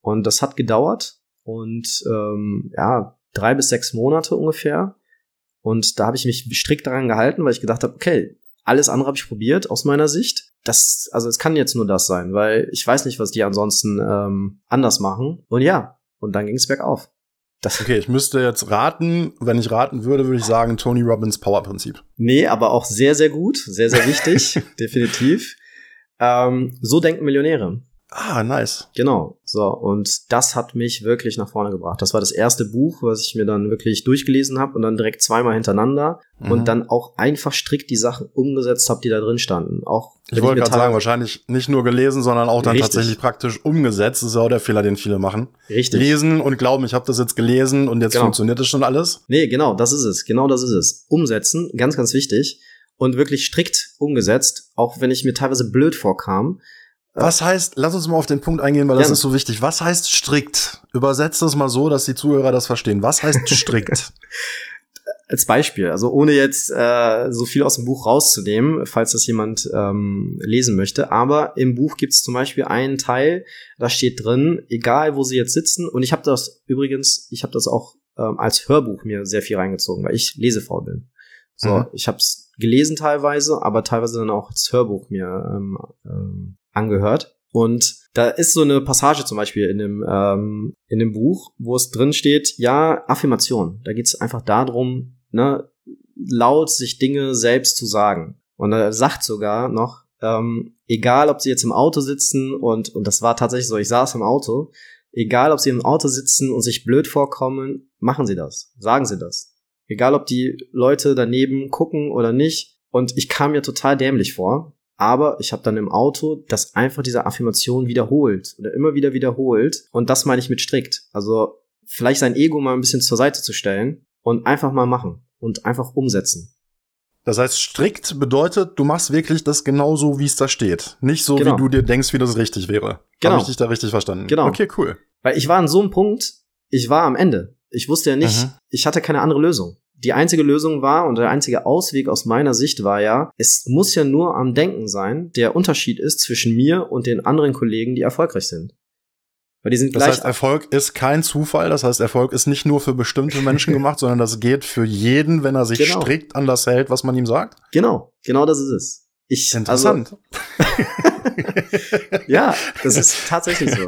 Und das hat gedauert und ähm, ja, drei bis sechs Monate ungefähr. Und da habe ich mich strikt daran gehalten, weil ich gedacht habe, okay, alles andere habe ich probiert aus meiner Sicht. Das, also es kann jetzt nur das sein, weil ich weiß nicht, was die ansonsten ähm, anders machen. Und ja, und dann ging es bergauf. Das okay, ich müsste jetzt raten. Wenn ich raten würde, würde ich sagen Tony Robbins Power Prinzip. Nee, aber auch sehr, sehr gut, sehr, sehr wichtig, definitiv. Ähm, so denken Millionäre. Ah, nice. Genau. So, und das hat mich wirklich nach vorne gebracht. Das war das erste Buch, was ich mir dann wirklich durchgelesen habe und dann direkt zweimal hintereinander mhm. und dann auch einfach strikt die Sachen umgesetzt habe, die da drin standen. Auch ich wollte gerade sagen, wahrscheinlich nicht nur gelesen, sondern auch dann Richtig. tatsächlich praktisch umgesetzt. Das ist auch der Fehler, den viele machen. Richtig. Lesen und glauben, ich habe das jetzt gelesen und jetzt genau. funktioniert das schon alles. Nee, genau, das ist es. Genau das ist es. Umsetzen, ganz, ganz wichtig. Und wirklich strikt umgesetzt, auch wenn ich mir teilweise blöd vorkam was heißt, lass uns mal auf den Punkt eingehen, weil das ist so wichtig. Was heißt strikt? Übersetzt das mal so, dass die Zuhörer das verstehen. Was heißt strikt? Als Beispiel, also ohne jetzt äh, so viel aus dem Buch rauszunehmen, falls das jemand ähm, lesen möchte. Aber im Buch gibt es zum Beispiel einen Teil, da steht drin, egal wo sie jetzt sitzen. Und ich habe das übrigens, ich habe das auch ähm, als Hörbuch mir sehr viel reingezogen, weil ich lesefaul bin. So, mhm. ich habe es gelesen teilweise, aber teilweise dann auch als Hörbuch mir ähm, ähm, angehört. Und da ist so eine Passage zum Beispiel in dem, ähm, in dem Buch, wo es drin steht, ja, Affirmation. Da geht es einfach darum, ne, laut sich Dinge selbst zu sagen. Und er sagt sogar noch, ähm, egal ob sie jetzt im Auto sitzen und, und das war tatsächlich so, ich saß im Auto, egal ob sie im Auto sitzen und sich blöd vorkommen, machen sie das, sagen sie das. Egal ob die Leute daneben gucken oder nicht. Und ich kam mir total dämlich vor, aber ich habe dann im Auto das einfach diese Affirmation wiederholt oder immer wieder wiederholt und das meine ich mit strikt. Also vielleicht sein Ego mal ein bisschen zur Seite zu stellen und einfach mal machen und einfach umsetzen. Das heißt, strikt bedeutet, du machst wirklich das genauso, wie es da steht. Nicht so, genau. wie du dir denkst, wie das richtig wäre. Genau. Habe ich dich da richtig verstanden? Genau. Okay, cool. Weil ich war an so einem Punkt, ich war am Ende. Ich wusste ja nicht, mhm. ich hatte keine andere Lösung die einzige Lösung war und der einzige Ausweg aus meiner Sicht war ja, es muss ja nur am Denken sein, der Unterschied ist zwischen mir und den anderen Kollegen, die erfolgreich sind. Weil die sind das heißt, Erfolg ist kein Zufall. Das heißt, Erfolg ist nicht nur für bestimmte Menschen gemacht, sondern das geht für jeden, wenn er sich genau. strikt an das hält, was man ihm sagt. Genau, genau das ist es. Ich, Interessant. Also, ja, das ist tatsächlich so.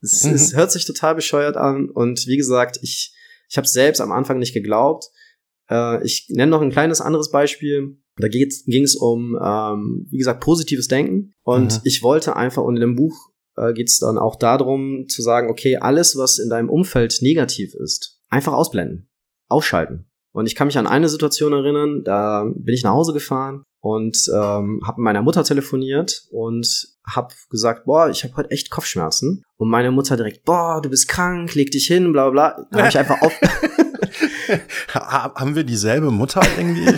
Es, mhm. es hört sich total bescheuert an und wie gesagt, ich, ich habe selbst am Anfang nicht geglaubt äh, ich nenne noch ein kleines anderes Beispiel. Da ging es um, ähm, wie gesagt, positives Denken. Und mhm. ich wollte einfach, und in dem Buch äh, geht es dann auch darum zu sagen, okay, alles, was in deinem Umfeld negativ ist, einfach ausblenden, ausschalten. Und ich kann mich an eine Situation erinnern, da bin ich nach Hause gefahren und ähm, habe mit meiner Mutter telefoniert und habe gesagt, boah, ich habe heute echt Kopfschmerzen. Und meine Mutter direkt, boah, du bist krank, leg dich hin, bla bla bla. Da habe ich einfach auf Haben wir dieselbe Mutter irgendwie?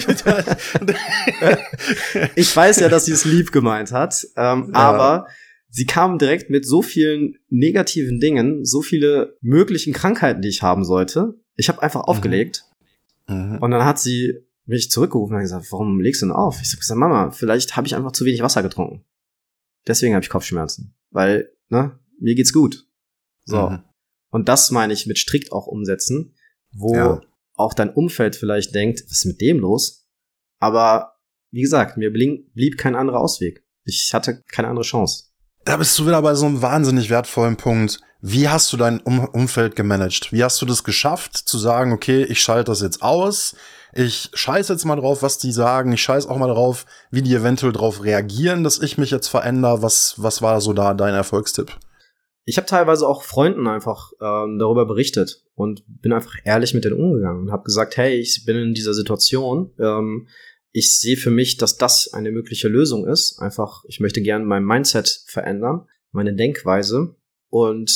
ich weiß ja, dass sie es lieb gemeint hat, ähm, ja. aber sie kam direkt mit so vielen negativen Dingen, so viele möglichen Krankheiten, die ich haben sollte. Ich habe einfach mhm. aufgelegt mhm. und dann hat sie mich zurückgerufen und gesagt, warum legst du denn auf? Ich habe gesagt, Mama, vielleicht habe ich einfach zu wenig Wasser getrunken. Deswegen habe ich Kopfschmerzen, weil ne, mir geht's gut. So. Mhm. Und das meine ich mit strikt auch umsetzen wo ja. auch dein Umfeld vielleicht denkt, was ist mit dem los? Aber wie gesagt, mir blieb kein anderer Ausweg. Ich hatte keine andere Chance. Da bist du wieder bei so einem wahnsinnig wertvollen Punkt. Wie hast du dein um Umfeld gemanagt? Wie hast du das geschafft, zu sagen, okay, ich schalte das jetzt aus, ich scheiß jetzt mal drauf, was die sagen, ich scheiß auch mal drauf, wie die eventuell drauf reagieren, dass ich mich jetzt verändere. Was, was war so da dein Erfolgstipp? ich habe teilweise auch Freunden einfach ähm, darüber berichtet und bin einfach ehrlich mit denen umgegangen und habe gesagt, hey, ich bin in dieser Situation. Ähm, ich sehe für mich, dass das eine mögliche Lösung ist. Einfach, ich möchte gerne mein Mindset verändern, meine Denkweise und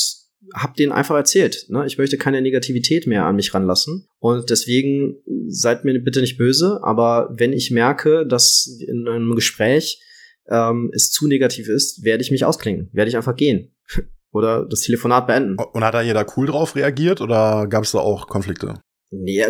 habe denen einfach erzählt, ne? ich möchte keine Negativität mehr an mich ranlassen und deswegen seid mir bitte nicht böse, aber wenn ich merke, dass in einem Gespräch ähm, es zu negativ ist, werde ich mich ausklingen, werde ich einfach gehen oder das Telefonat beenden. Und hat da jeder cool drauf reagiert oder gab es da auch Konflikte? Nee,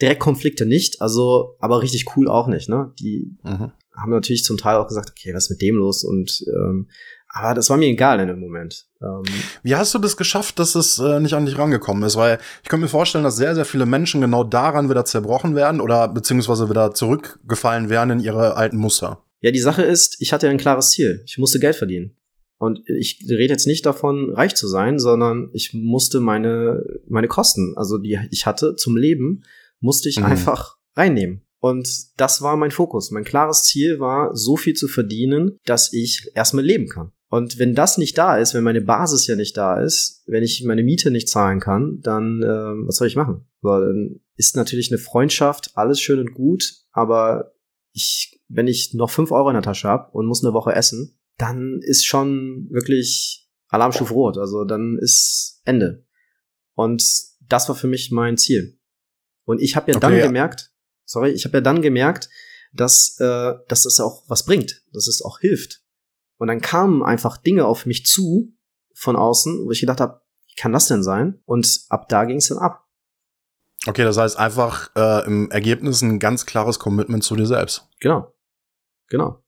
direkt Konflikte nicht, also aber richtig cool auch nicht, ne? Die mhm. haben natürlich zum Teil auch gesagt, okay, was ist mit dem los? Und ähm, aber das war mir egal in dem Moment. Ähm, Wie hast du das geschafft, dass es äh, nicht an dich rangekommen ist? Weil ich könnte mir vorstellen, dass sehr, sehr viele Menschen genau daran wieder zerbrochen werden oder beziehungsweise wieder zurückgefallen werden in ihre alten Muster. Ja, die Sache ist, ich hatte ein klares Ziel. Ich musste Geld verdienen. Und ich rede jetzt nicht davon, reich zu sein, sondern ich musste meine, meine Kosten, also die ich hatte zum Leben, musste ich mhm. einfach reinnehmen. Und das war mein Fokus. Mein klares Ziel war, so viel zu verdienen, dass ich erstmal leben kann. Und wenn das nicht da ist, wenn meine Basis ja nicht da ist, wenn ich meine Miete nicht zahlen kann, dann äh, was soll ich machen? So, dann ist natürlich eine Freundschaft alles schön und gut, aber ich, wenn ich noch fünf Euro in der Tasche habe und muss eine Woche essen, dann ist schon wirklich Alarmstufe rot. Also dann ist Ende. Und das war für mich mein Ziel. Und ich habe ja okay, dann ja. gemerkt, sorry, ich habe ja dann gemerkt, dass, äh, dass das auch was bringt, dass es auch hilft. Und dann kamen einfach Dinge auf mich zu von außen, wo ich gedacht habe, wie kann das denn sein? Und ab da ging es dann ab. Okay, das heißt einfach äh, im Ergebnis ein ganz klares Commitment zu dir selbst. Genau. Genau.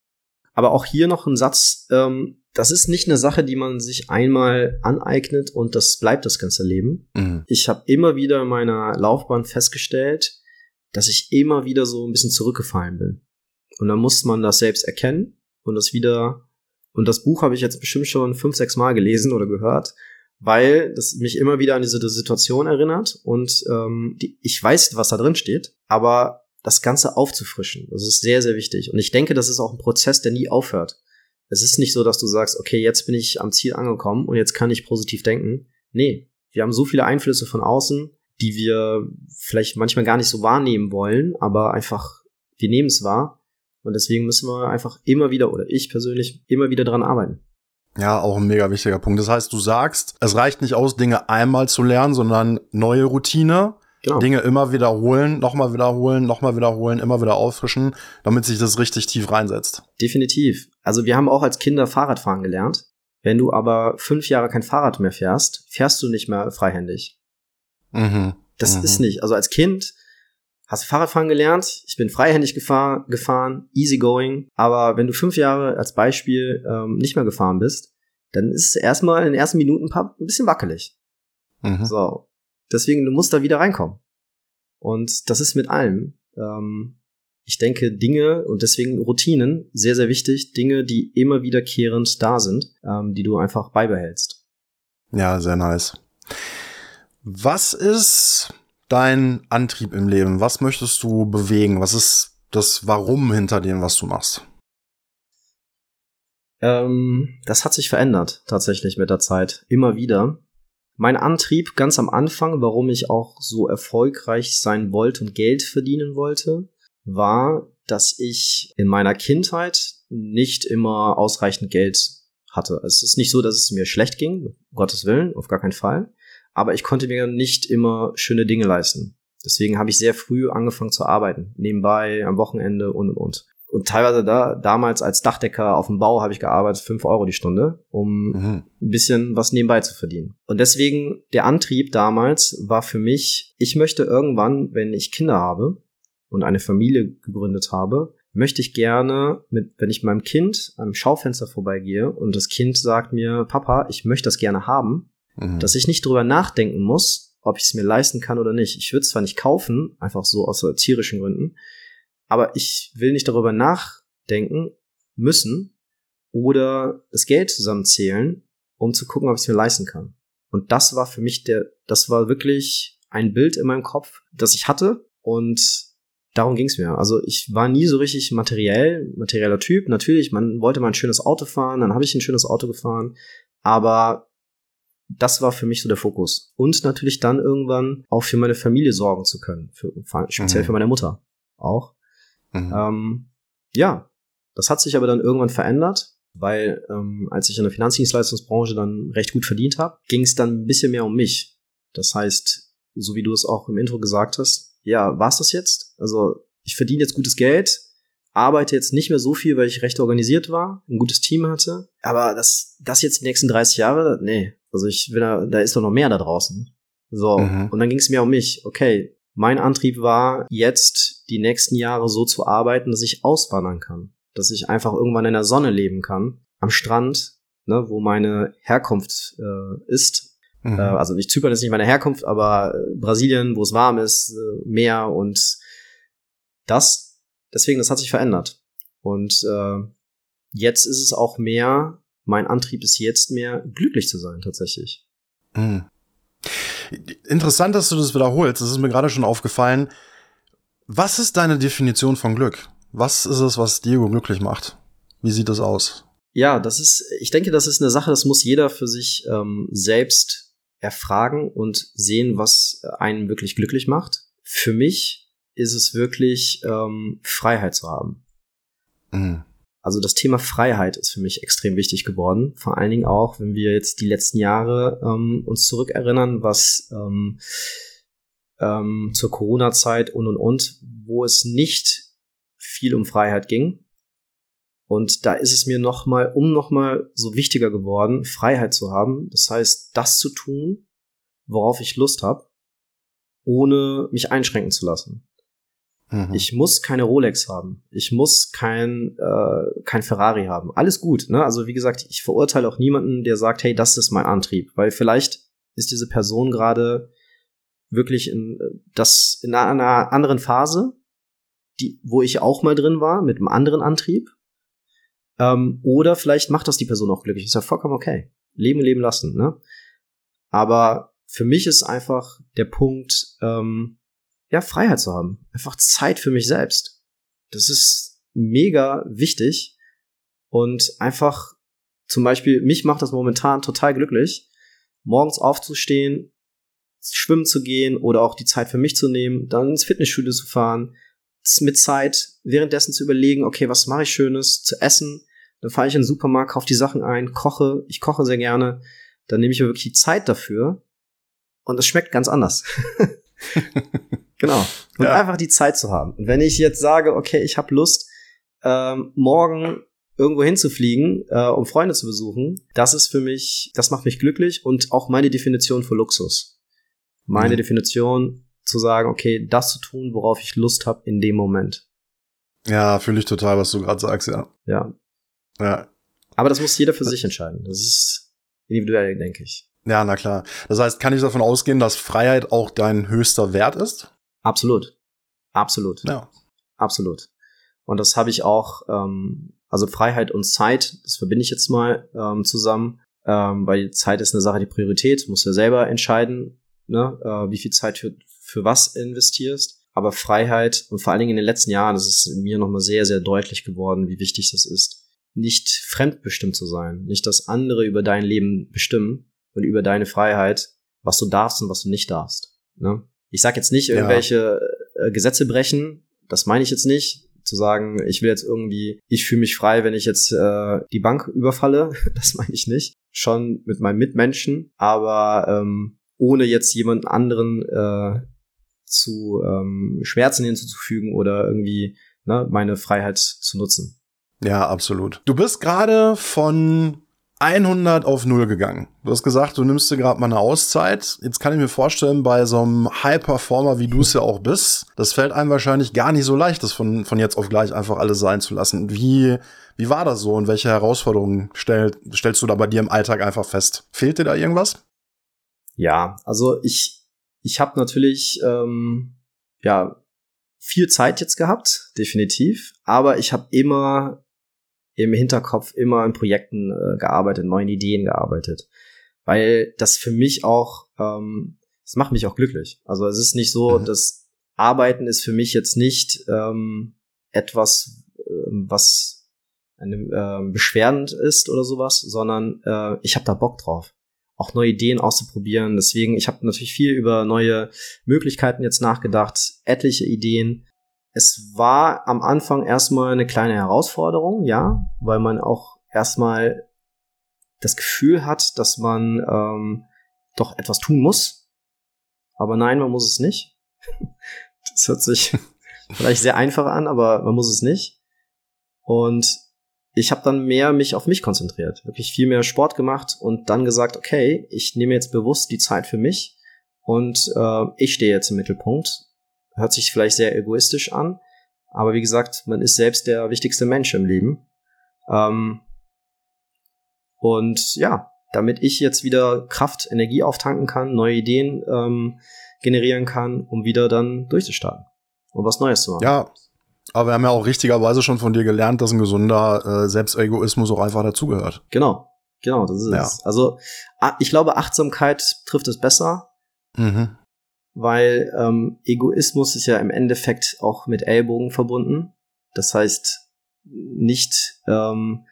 Aber auch hier noch ein Satz, ähm, das ist nicht eine Sache, die man sich einmal aneignet und das bleibt das ganze Leben. Mhm. Ich habe immer wieder in meiner Laufbahn festgestellt, dass ich immer wieder so ein bisschen zurückgefallen bin. Und dann muss man das selbst erkennen und das wieder, und das Buch habe ich jetzt bestimmt schon fünf, sechs Mal gelesen oder gehört, weil das mich immer wieder an diese Situation erinnert und ähm, die, ich weiß, was da drin steht, aber das Ganze aufzufrischen. Das ist sehr, sehr wichtig. Und ich denke, das ist auch ein Prozess, der nie aufhört. Es ist nicht so, dass du sagst, okay, jetzt bin ich am Ziel angekommen und jetzt kann ich positiv denken. Nee, wir haben so viele Einflüsse von außen, die wir vielleicht manchmal gar nicht so wahrnehmen wollen, aber einfach, wir nehmen es wahr. Und deswegen müssen wir einfach immer wieder, oder ich persönlich, immer wieder dran arbeiten. Ja, auch ein mega wichtiger Punkt. Das heißt, du sagst, es reicht nicht aus, Dinge einmal zu lernen, sondern neue Routine Genau. Dinge immer wiederholen, nochmal wiederholen, nochmal wiederholen, immer wieder auffrischen, damit sich das richtig tief reinsetzt. Definitiv. Also wir haben auch als Kinder Fahrradfahren gelernt. Wenn du aber fünf Jahre kein Fahrrad mehr fährst, fährst du nicht mehr freihändig. Mhm. Das mhm. ist nicht. Also als Kind hast du Fahrradfahren gelernt, ich bin freihändig gefahr, gefahren, easy going. Aber wenn du fünf Jahre als Beispiel ähm, nicht mehr gefahren bist, dann ist es erstmal in den ersten Minuten ein, paar, ein bisschen wackelig. Mhm. So. Deswegen, du musst da wieder reinkommen. Und das ist mit allem. Ähm, ich denke, Dinge und deswegen Routinen, sehr, sehr wichtig, Dinge, die immer wiederkehrend da sind, ähm, die du einfach beibehältst. Ja, sehr nice. Was ist dein Antrieb im Leben? Was möchtest du bewegen? Was ist das Warum hinter dem, was du machst? Ähm, das hat sich verändert, tatsächlich mit der Zeit. Immer wieder. Mein Antrieb ganz am Anfang, warum ich auch so erfolgreich sein wollte und Geld verdienen wollte, war, dass ich in meiner Kindheit nicht immer ausreichend Geld hatte. Es ist nicht so, dass es mir schlecht ging, um Gottes Willen, auf gar keinen Fall. Aber ich konnte mir nicht immer schöne Dinge leisten. Deswegen habe ich sehr früh angefangen zu arbeiten, nebenbei, am Wochenende und und und und teilweise da damals als Dachdecker auf dem Bau habe ich gearbeitet, fünf Euro die Stunde, um mhm. ein bisschen was nebenbei zu verdienen. Und deswegen der Antrieb damals war für mich, ich möchte irgendwann, wenn ich Kinder habe und eine Familie gegründet habe, möchte ich gerne, mit, wenn ich meinem Kind am Schaufenster vorbeigehe und das Kind sagt mir, Papa, ich möchte das gerne haben, mhm. dass ich nicht drüber nachdenken muss, ob ich es mir leisten kann oder nicht. Ich würde es zwar nicht kaufen, einfach so aus erzieherischen Gründen, aber ich will nicht darüber nachdenken müssen oder das Geld zusammenzählen, um zu gucken, ob ich es mir leisten kann. Und das war für mich der, das war wirklich ein Bild in meinem Kopf, das ich hatte und darum ging es mir. Also ich war nie so richtig materiell, materieller Typ. Natürlich, man wollte mal ein schönes Auto fahren, dann habe ich ein schönes Auto gefahren, aber das war für mich so der Fokus. Und natürlich dann irgendwann auch für meine Familie sorgen zu können, für, speziell mhm. für meine Mutter auch. Mhm. Ähm, ja, das hat sich aber dann irgendwann verändert, weil ähm, als ich in der Finanzdienstleistungsbranche dann recht gut verdient habe, ging es dann ein bisschen mehr um mich. Das heißt, so wie du es auch im Intro gesagt hast, ja, war's das jetzt? Also ich verdiene jetzt gutes Geld, arbeite jetzt nicht mehr so viel, weil ich recht organisiert war, ein gutes Team hatte. Aber das, das jetzt die nächsten 30 Jahre, nee. Also ich will da, da ist doch noch mehr da draußen. So. Mhm. Und dann ging es mehr um mich. Okay. Mein Antrieb war, jetzt die nächsten Jahre so zu arbeiten, dass ich auswandern kann. Dass ich einfach irgendwann in der Sonne leben kann. Am Strand, ne, wo meine Herkunft äh, ist. Mhm. Äh, also nicht Zypern ist nicht meine Herkunft, aber äh, Brasilien, wo es warm ist, äh, Meer und das. Deswegen, das hat sich verändert. Und äh, jetzt ist es auch mehr, mein Antrieb ist jetzt mehr, glücklich zu sein, tatsächlich. Mhm. Interessant, dass du das wiederholst. Das ist mir gerade schon aufgefallen. Was ist deine Definition von Glück? Was ist es, was Diego glücklich macht? Wie sieht das aus? Ja, das ist, ich denke, das ist eine Sache, das muss jeder für sich ähm, selbst erfragen und sehen, was einen wirklich glücklich macht. Für mich ist es wirklich ähm, Freiheit zu haben. Mhm. Also das Thema Freiheit ist für mich extrem wichtig geworden. Vor allen Dingen auch, wenn wir jetzt die letzten Jahre ähm, uns zurückerinnern, was ähm, ähm, zur Corona-Zeit und und und, wo es nicht viel um Freiheit ging. Und da ist es mir nochmal, um nochmal so wichtiger geworden, Freiheit zu haben. Das heißt, das zu tun, worauf ich Lust habe, ohne mich einschränken zu lassen. Mhm. Ich muss keine Rolex haben. Ich muss kein, äh, kein Ferrari haben. Alles gut. Ne? Also wie gesagt, ich verurteile auch niemanden, der sagt, hey, das ist mein Antrieb. Weil vielleicht ist diese Person gerade wirklich in, das, in einer anderen Phase, die, wo ich auch mal drin war, mit einem anderen Antrieb. Ähm, oder vielleicht macht das die Person auch glücklich. ist ja vollkommen okay. Leben, leben lassen. Ne? Aber für mich ist einfach der Punkt, ähm, ja, Freiheit zu haben. Einfach Zeit für mich selbst. Das ist mega wichtig. Und einfach, zum Beispiel, mich macht das momentan total glücklich, morgens aufzustehen, schwimmen zu gehen oder auch die Zeit für mich zu nehmen, dann ins Fitnessstudio zu fahren, mit Zeit währenddessen zu überlegen, okay, was mache ich Schönes, zu essen. Dann fahre ich in den Supermarkt, kaufe die Sachen ein, koche, ich koche sehr gerne. Dann nehme ich mir wirklich die Zeit dafür. Und es schmeckt ganz anders. Genau. Und ja. einfach die Zeit zu haben. Und wenn ich jetzt sage, okay, ich habe Lust, ähm, morgen irgendwo hinzufliegen, äh, um Freunde zu besuchen, das ist für mich, das macht mich glücklich und auch meine Definition für Luxus. Meine mhm. Definition zu sagen, okay, das zu tun, worauf ich Lust habe in dem Moment. Ja, fühle ich total, was du gerade sagst, ja. Ja. Ja. Aber das muss jeder für sich entscheiden. Das ist individuell, denke ich. Ja, na klar. Das heißt, kann ich davon ausgehen, dass Freiheit auch dein höchster Wert ist? Absolut. Absolut. Ja. Absolut. Und das habe ich auch, ähm, also Freiheit und Zeit, das verbinde ich jetzt mal ähm, zusammen, ähm, weil Zeit ist eine Sache, die Priorität, musst du ja selber entscheiden, ne, äh, wie viel Zeit für, für was investierst. Aber Freiheit und vor allen Dingen in den letzten Jahren, das ist mir nochmal sehr, sehr deutlich geworden, wie wichtig das ist, nicht fremdbestimmt zu sein, nicht dass andere über dein Leben bestimmen und über deine Freiheit, was du darfst und was du nicht darfst. Ne? Ich sage jetzt nicht irgendwelche ja. Äh, Gesetze brechen, das meine ich jetzt nicht. Zu sagen, ich will jetzt irgendwie, ich fühle mich frei, wenn ich jetzt äh, die Bank überfalle, das meine ich nicht. Schon mit meinen Mitmenschen, aber ähm, ohne jetzt jemand anderen äh, zu ähm, Schmerzen hinzuzufügen oder irgendwie ne, meine Freiheit zu nutzen. Ja, absolut. Du bist gerade von 100 auf 0 gegangen. Du hast gesagt, du nimmst dir gerade mal eine Auszeit. Jetzt kann ich mir vorstellen, bei so einem High-Performer, wie du es ja auch bist, das fällt einem wahrscheinlich gar nicht so leicht, das von, von jetzt auf gleich einfach alles sein zu lassen. Wie, wie war das so und welche Herausforderungen stell, stellst du da bei dir im Alltag einfach fest? Fehlt dir da irgendwas? Ja, also ich, ich habe natürlich ähm, ja viel Zeit jetzt gehabt, definitiv, aber ich habe immer im Hinterkopf immer an Projekten äh, gearbeitet, neuen Ideen gearbeitet. Weil das für mich auch, ähm, das macht mich auch glücklich. Also es ist nicht so, mhm. dass Arbeiten ist für mich jetzt nicht ähm, etwas, äh, was einem, äh, beschwerend ist oder sowas, sondern äh, ich habe da Bock drauf auch neue Ideen auszuprobieren. Deswegen, ich habe natürlich viel über neue Möglichkeiten jetzt nachgedacht, etliche Ideen. Es war am Anfang erstmal eine kleine Herausforderung, ja, weil man auch erstmal das Gefühl hat, dass man ähm, doch etwas tun muss. Aber nein, man muss es nicht. Das hört sich vielleicht sehr einfach an, aber man muss es nicht. Und ich habe dann mehr mich auf mich konzentriert, wirklich viel mehr Sport gemacht und dann gesagt, okay, ich nehme jetzt bewusst die Zeit für mich und äh, ich stehe jetzt im Mittelpunkt. Hört sich vielleicht sehr egoistisch an, aber wie gesagt, man ist selbst der wichtigste Mensch im Leben. Ähm, und ja, damit ich jetzt wieder Kraft, Energie auftanken kann, neue Ideen ähm, generieren kann, um wieder dann durchzustarten und was Neues zu machen. Ja, aber wir haben ja auch richtigerweise schon von dir gelernt, dass ein gesunder äh, Selbstegoismus auch einfach dazugehört. Genau, genau, das ist Ja. es. Also ich glaube, Achtsamkeit trifft es besser, Mhm. Weil ähm, Egoismus ist ja im Endeffekt auch mit Ellbogen verbunden. Das heißt, nicht, ähm,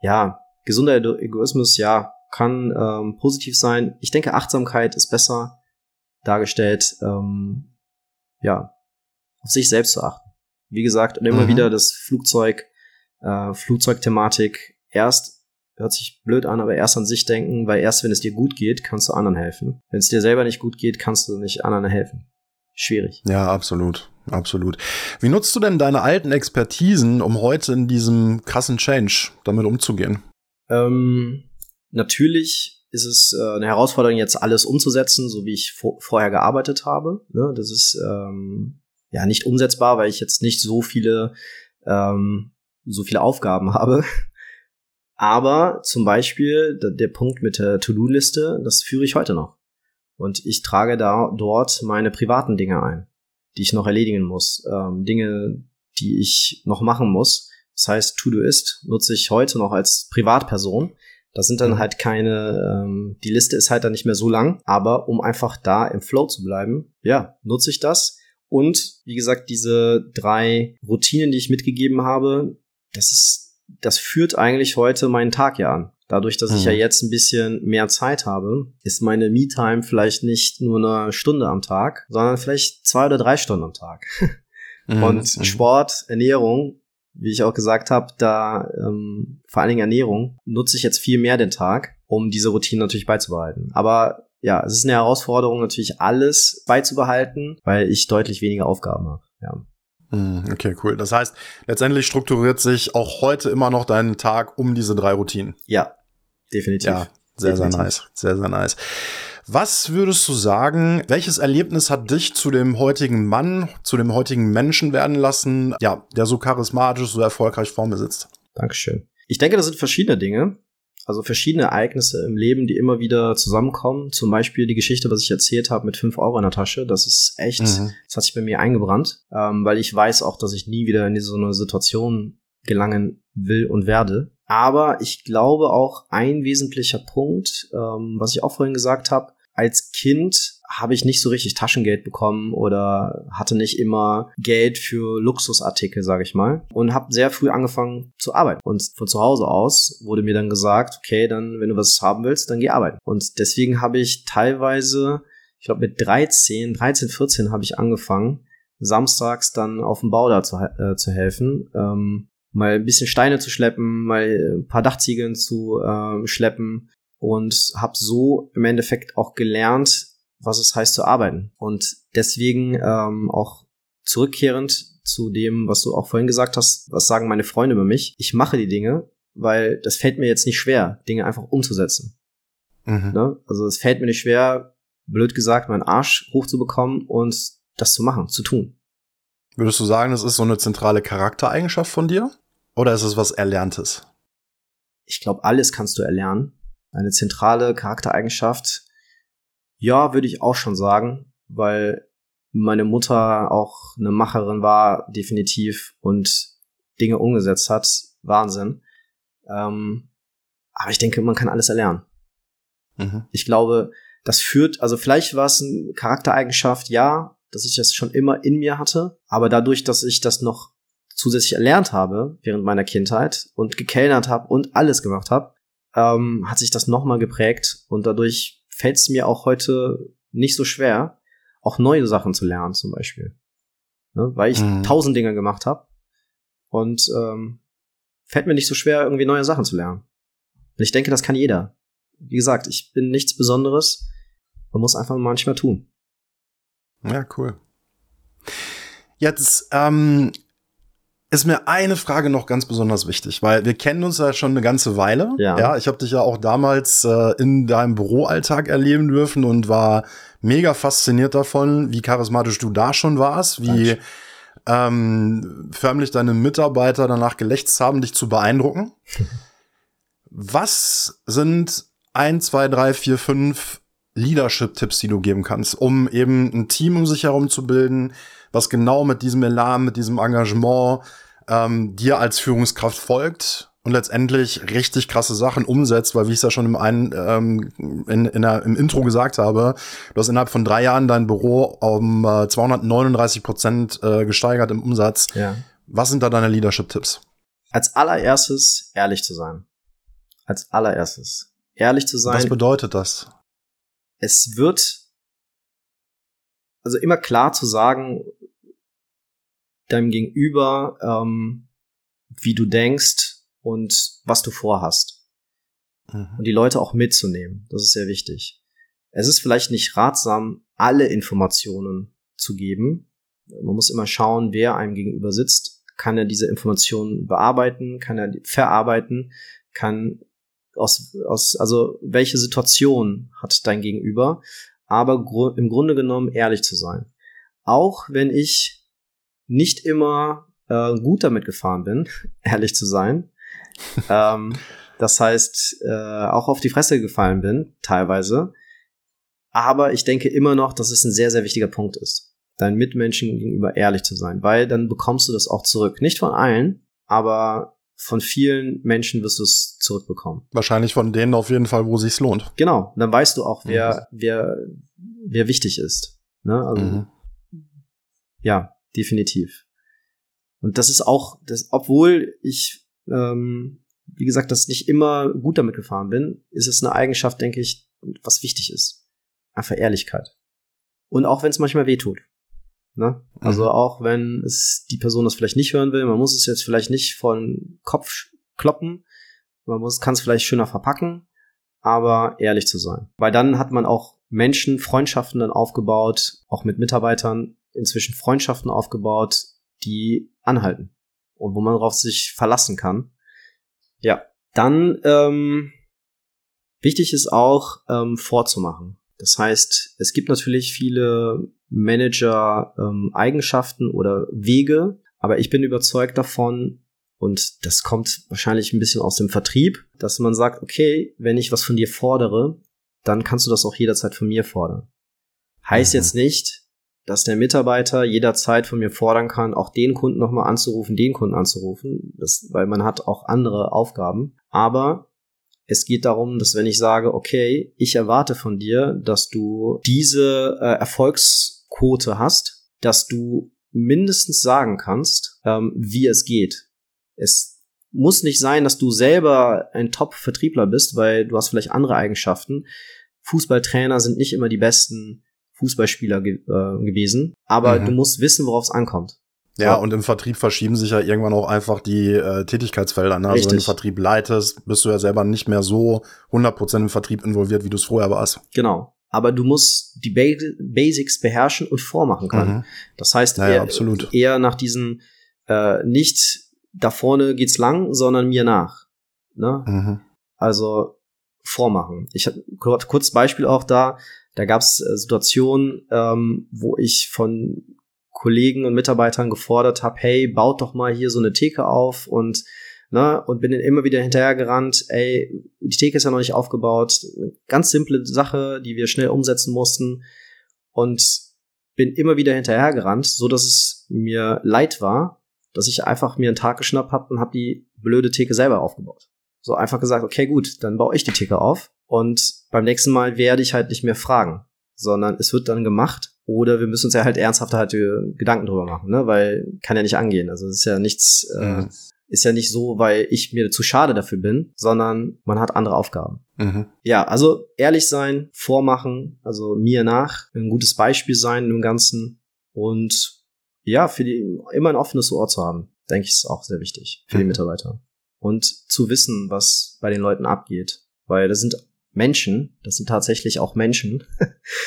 ja, gesunder Ego- Egoismus, ja, kann ähm, positiv sein. Ich denke, Achtsamkeit ist besser dargestellt, ähm, ja, auf sich selbst zu achten. Wie gesagt, und immer Mhm. wieder das Flugzeug, äh, Flugzeugthematik. Erst hört sich blöd an, aber erst an sich denken, weil erst wenn es dir gut geht, kannst du anderen helfen. Wenn es dir selber nicht gut geht, kannst du nicht anderen helfen. Schwierig. Ja, absolut. Absolut. Wie nutzt du denn deine alten Expertisen, um heute in diesem krassen Change damit umzugehen? Ähm, natürlich ist es äh, eine Herausforderung, jetzt alles umzusetzen, so wie ich vor, vorher gearbeitet habe. Ne? Das ist ähm, ja nicht umsetzbar, weil ich jetzt nicht so viele ähm, so viele Aufgaben habe. Aber zum Beispiel der, der Punkt mit der To-Do-Liste, das führe ich heute noch. Und ich trage da dort meine privaten Dinge ein, die ich noch erledigen muss. Ähm, Dinge, die ich noch machen muss. Das heißt, To-Do-Ist nutze ich heute noch als Privatperson. Das sind dann Mhm. halt keine, ähm, die Liste ist halt dann nicht mehr so lang, aber um einfach da im Flow zu bleiben, ja, nutze ich das. Und wie gesagt, diese drei Routinen, die ich mitgegeben habe, das ist, das führt eigentlich heute meinen Tag ja an. Dadurch, dass ich Mhm. ja jetzt ein bisschen mehr Zeit habe, ist meine Me-Time vielleicht nicht nur eine Stunde am Tag, sondern vielleicht zwei oder drei Stunden am Tag. Und Mhm. Sport, Ernährung, wie ich auch gesagt habe, da ähm, vor allen Dingen Ernährung, nutze ich jetzt viel mehr den Tag, um diese Routine natürlich beizubehalten. Aber ja, es ist eine Herausforderung, natürlich alles beizubehalten, weil ich deutlich weniger Aufgaben habe. Ja. Mhm, Okay, cool. Das heißt, letztendlich strukturiert sich auch heute immer noch dein Tag um diese drei Routinen. ja, definitiv. Ja, sehr, sehr Definitiv. nice. Sehr, sehr nice. Was würdest du sagen, welches Erlebnis hat dich zu dem heutigen Mann, zu dem heutigen Menschen werden lassen, ja, der so charismatisch, so erfolgreich vor mir sitzt? Dankeschön. Ich denke, das sind verschiedene Dinge. Also verschiedene Ereignisse im Leben, die immer wieder zusammenkommen. Zum Beispiel die Geschichte, was ich erzählt habe mit 5 Euro in der Tasche. Das ist echt, Mhm. das hat sich bei mir eingebrannt, ähm, weil ich weiß auch, dass ich nie wieder in so eine Situation gelangen will und werde. Aber ich glaube auch ein wesentlicher Punkt, ähm, was ich auch vorhin gesagt habe, als Kind habe ich nicht so richtig Taschengeld bekommen oder hatte nicht immer Geld für Luxusartikel, sage ich mal, und habe sehr früh angefangen zu arbeiten. Und von zu Hause aus wurde mir dann gesagt, okay, dann wenn du was haben willst, dann geh arbeiten. Und deswegen habe ich teilweise, ich glaube mit 13, 13, 14 habe ich angefangen, samstags dann auf dem Bau da zu, äh, zu helfen, ähm, mal ein bisschen Steine zu schleppen, mal ein paar Dachziegeln zu ähm, schleppen und habe so im Endeffekt auch gelernt, was es heißt zu arbeiten. Und deswegen ähm, auch zurückkehrend zu dem, was du auch vorhin gesagt hast, was sagen meine Freunde über mich. Ich mache die Dinge, weil das fällt mir jetzt nicht schwer, Dinge einfach umzusetzen. Mhm. Ne? Also es fällt mir nicht schwer, blöd gesagt, meinen Arsch hochzubekommen und das zu machen, zu tun. Würdest du sagen, das ist so eine zentrale Charaktereigenschaft von dir? Oder ist es was Erlerntes? Ich glaube, alles kannst du erlernen. Eine zentrale Charaktereigenschaft, ja, würde ich auch schon sagen, weil meine Mutter auch eine Macherin war, definitiv, und Dinge umgesetzt hat. Wahnsinn. Ähm, aber ich denke, man kann alles erlernen. Mhm. Ich glaube, das führt, also vielleicht war es eine Charaktereigenschaft, ja, dass ich das schon immer in mir hatte, aber dadurch, dass ich das noch zusätzlich erlernt habe während meiner Kindheit und gekellnert habe und alles gemacht habe, ähm, hat sich das nochmal geprägt und dadurch fällt es mir auch heute nicht so schwer, auch neue Sachen zu lernen zum Beispiel. ne? weil ich Mhm. tausend Dinge gemacht habe und ähm, fällt mir nicht so schwer, irgendwie neue Sachen zu lernen. Und ich denke, das kann jeder. Wie gesagt, ich bin nichts Besonderes. Man muss einfach manchmal tun. Ja, cool. Jetzt ähm, ist mir eine Frage noch ganz besonders wichtig, weil wir kennen uns ja schon eine ganze Weile. Ja. ich habe dich ja auch damals äh, in deinem Büroalltag erleben dürfen und war mega fasziniert davon, wie charismatisch du da schon warst, wie ähm, förmlich deine Mitarbeiter danach gelächzt haben, dich zu beeindrucken. Was sind ein, zwei, drei, vier, fünf Leadership-Tipps, die du geben kannst, um eben ein Team um sich herum zu bilden, was genau mit diesem Elan, mit diesem Engagement ähm, dir als Führungskraft folgt und letztendlich richtig krasse Sachen umsetzt, weil wie ich es ja schon im, ein, ähm, in, in der, im Intro gesagt habe, du hast innerhalb von drei Jahren dein Büro um äh, 239 Prozent äh, gesteigert im Umsatz. Ja. Was sind da deine Leadership-Tipps? Als allererstes ehrlich zu sein. Als allererstes. Ehrlich zu Was sein. bedeutet das? es wird also immer klar zu sagen deinem Gegenüber, ähm, wie du denkst und was du vorhast. Mhm. Und die Leute auch mitzunehmen. Das ist sehr wichtig. Es ist vielleicht nicht ratsam, alle Informationen zu geben. Man muss immer schauen, wer einem gegenüber sitzt. Kann er diese Informationen bearbeiten? Kann er verarbeiten? Kann aus, aus, also welche Situation hat dein Gegenüber? Aber gru im Grunde genommen ehrlich zu sein. Auch wenn ich nicht immer äh, gut damit gefahren bin, ehrlich zu sein. ähm, das heißt, äh, auch auf die Fresse gefallen bin, teilweise. Aber ich denke immer noch, dass es ein sehr, sehr wichtiger Punkt ist, deinen Mitmenschen gegenüber ehrlich zu sein, weil dann bekommst du das auch zurück. Nicht von allen, aber von vielen Menschen wirst du es zurückbekommen. Wahrscheinlich von denen auf jeden Fall, wo sich's lohnt. Genau, dann weißt du auch, wer, wer, wer wichtig ist. Ne? Also, Mhm. Ja, definitiv. Und das ist auch, das, obwohl ich, ähm, wie gesagt, das nicht immer gut damit gefahren bin, ist es eine Eigenschaft, denke ich, was wichtig ist. Einfach Ehrlichkeit. Und auch wenn es manchmal weh tut. Ne? Also Mhm. auch wenn es die Person das vielleicht nicht hören will, man muss es jetzt vielleicht nicht von Kopf kloppen, man muss, kann es vielleicht schöner verpacken, aber ehrlich zu sein. Weil dann hat man auch Menschen, Freundschaften dann aufgebaut, auch mit Mitarbeitern inzwischen Freundschaften aufgebaut, die anhalten und wo man darauf sich verlassen kann. Ja, dann ähm, wichtig ist auch ähm, vorzumachen. Das heißt, es gibt natürlich viele Manager-Eigenschaften oder Wege, aber ich bin überzeugt davon, und das kommt wahrscheinlich ein bisschen aus dem Vertrieb, dass man sagt, okay, wenn ich was von dir fordere, dann kannst du das auch jederzeit von mir fordern. Heißt Mhm. jetzt nicht, dass der Mitarbeiter jederzeit von mir fordern kann, auch den Kunden nochmal anzurufen, den Kunden anzurufen, das, weil man hat auch andere Aufgaben. Aber es geht darum, dass wenn ich sage, okay, ich erwarte von dir, dass du diese äh, Erfolgsquote hast, dass du mindestens sagen kannst, ähm, wie es geht. Es muss nicht sein, dass du selber ein Top-Vertriebler bist, weil du hast vielleicht andere Eigenschaften. Fußballtrainer sind nicht immer die besten Fußballspieler ge äh, gewesen, aber Mhm. du musst wissen, worauf es ankommt. Ja, So. und im Vertrieb verschieben sich ja irgendwann auch einfach die äh, Tätigkeitsfelder. Ne? Also wenn du Richtig. Vertrieb leitest, bist du ja selber nicht mehr so 100% im Vertrieb involviert, wie du es vorher warst. Genau. Aber du musst die ba Basics beherrschen und vormachen können. Mhm. Das heißt, Ja, ja, eher, absolut. eher nach diesen, äh, nicht da vorne geht's lang, sondern mir nach. Ne? Mhm. Also vormachen. Ich habe kurz Beispiel auch da. Da gab's äh, Situationen, ähm, wo ich von Kollegen und Mitarbeitern gefordert habe, hey, baut doch mal hier so eine Theke auf und ne, und bin dann immer wieder hinterhergerannt, ey, die Theke ist ja noch nicht aufgebaut. Ganz simple Sache, die wir schnell umsetzen mussten und bin immer wieder hinterhergerannt, so dass es mir leid war, dass ich einfach mir einen Tag geschnappt habe und habe die blöde Theke selber aufgebaut. So einfach gesagt, okay, gut, dann baue ich die Theke auf und beim nächsten Mal werde ich halt nicht mehr fragen, sondern es wird dann gemacht oder wir müssen uns ja halt ernsthafter halt äh, Gedanken drüber machen, ne, weil kann ja nicht angehen. Also es ist ja nichts, äh, Mhm. ist ja nicht so, weil ich mir zu schade dafür bin, sondern man hat andere Aufgaben. Mhm. Ja, also ehrlich sein, vormachen, also mir nach, ein gutes Beispiel sein im Ganzen und ja, für die immer ein offenes Ohr zu haben, denke ich, ist auch sehr wichtig für die Mhm. Mitarbeiter. Und zu wissen, was bei den Leuten abgeht. Weil das sind Menschen, das sind tatsächlich auch Menschen.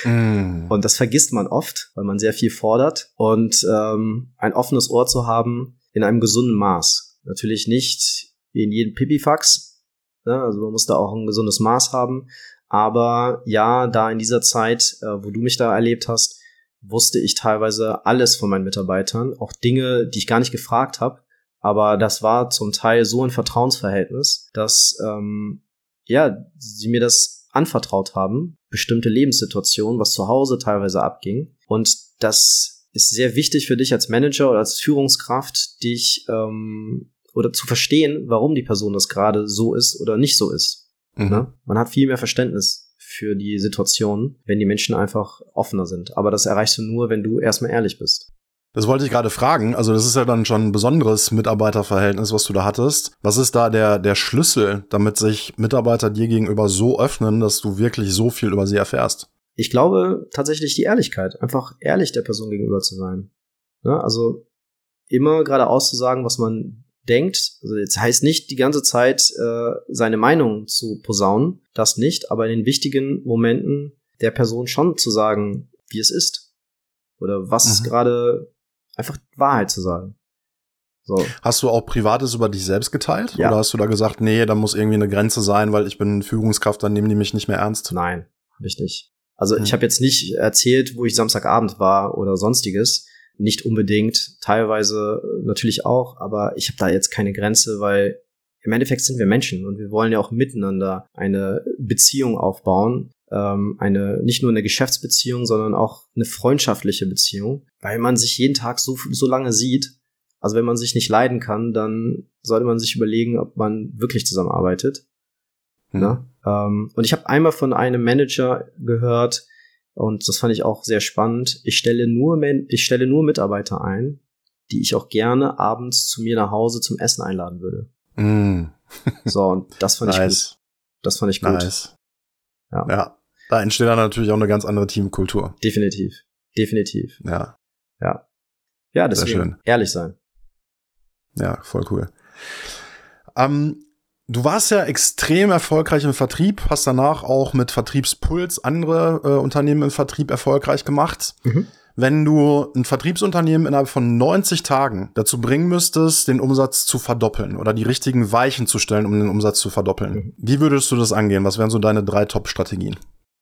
Mm. Und das vergisst man oft, weil man sehr viel fordert. Und ähm, ein offenes Ohr zu haben in einem gesunden Maß. Natürlich nicht wie in jedem Pipifax. Ne? Also man muss da auch ein gesundes Maß haben. Aber ja, da in dieser Zeit, äh, wo du mich da erlebt hast, wusste ich teilweise alles von meinen Mitarbeitern, auch Dinge, die ich gar nicht gefragt habe. Aber das war zum Teil so ein Vertrauensverhältnis, dass ähm, ja sie mir das anvertraut haben, bestimmte Lebenssituationen, was zu Hause teilweise abging. Und das ist sehr wichtig für dich als Manager oder als Führungskraft, dich ähm, oder zu verstehen, warum die Person das gerade so ist oder nicht so ist. Mhm. Ne? Man hat viel mehr Verständnis für die Situation, wenn die Menschen einfach offener sind. Aber das erreichst du nur, wenn du erstmal ehrlich bist. Das wollte ich gerade fragen. Also das ist ja dann schon ein besonderes Mitarbeiterverhältnis, was du da hattest. Was ist da der, der Schlüssel, damit sich Mitarbeiter dir gegenüber so öffnen, dass du wirklich so viel über sie erfährst? Ich glaube tatsächlich die Ehrlichkeit, einfach ehrlich der Person gegenüber zu sein. Ja, also immer geradeaus zu sagen, was man denkt. Also jetzt heißt nicht die ganze Zeit äh, seine Meinung zu posaunen, das nicht, aber in den wichtigen Momenten der Person schon zu sagen, wie es ist. Oder was Mhm. gerade einfach Wahrheit zu sagen. So. Hast du auch Privates über dich selbst geteilt? Ja. Oder hast du da gesagt, nee, da muss irgendwie eine Grenze sein, weil ich bin Führungskraft, dann nehmen die mich nicht mehr ernst? Nein, habe ich nicht. Also Hm. ich habe jetzt nicht erzählt, wo ich Samstagabend war oder sonstiges. Nicht unbedingt, teilweise äh, natürlich auch, aber ich habe da jetzt keine Grenze, weil im Endeffekt sind wir Menschen und wir wollen ja auch miteinander eine Beziehung aufbauen. Ähm, eine nicht nur eine Geschäftsbeziehung, sondern auch eine freundschaftliche Beziehung, weil man sich jeden Tag so, so lange sieht. Also wenn man sich nicht leiden kann, dann sollte man sich überlegen, ob man wirklich zusammenarbeitet. Hm. Ne? Ähm, und ich habe einmal von einem Manager gehört, und das fand ich auch sehr spannend. Ich stelle nur, ich stelle nur Mitarbeiter ein, die ich auch gerne abends zu mir nach Hause zum Essen einladen würde. Mm, So, und das fand ich gut. nice, Das fand ich gut. nice. Ja. ja, da entsteht dann natürlich auch eine ganz andere Teamkultur. Definitiv. Definitiv. Ja, Ja. Ja, Sehr deswegen schön. ehrlich sein. ja, voll cool. Ähm, du warst ja extrem erfolgreich im Vertrieb, hast danach auch mit Vertriebspuls andere äh, Unternehmen im Vertrieb erfolgreich gemacht. Mhm. Wenn du ein Vertriebsunternehmen innerhalb von 90 Tagen dazu bringen müsstest, den Umsatz zu verdoppeln oder die richtigen Weichen zu stellen, um den Umsatz zu verdoppeln, Mhm. wie würdest du das angehen? Was wären so deine drei Top-Strategien?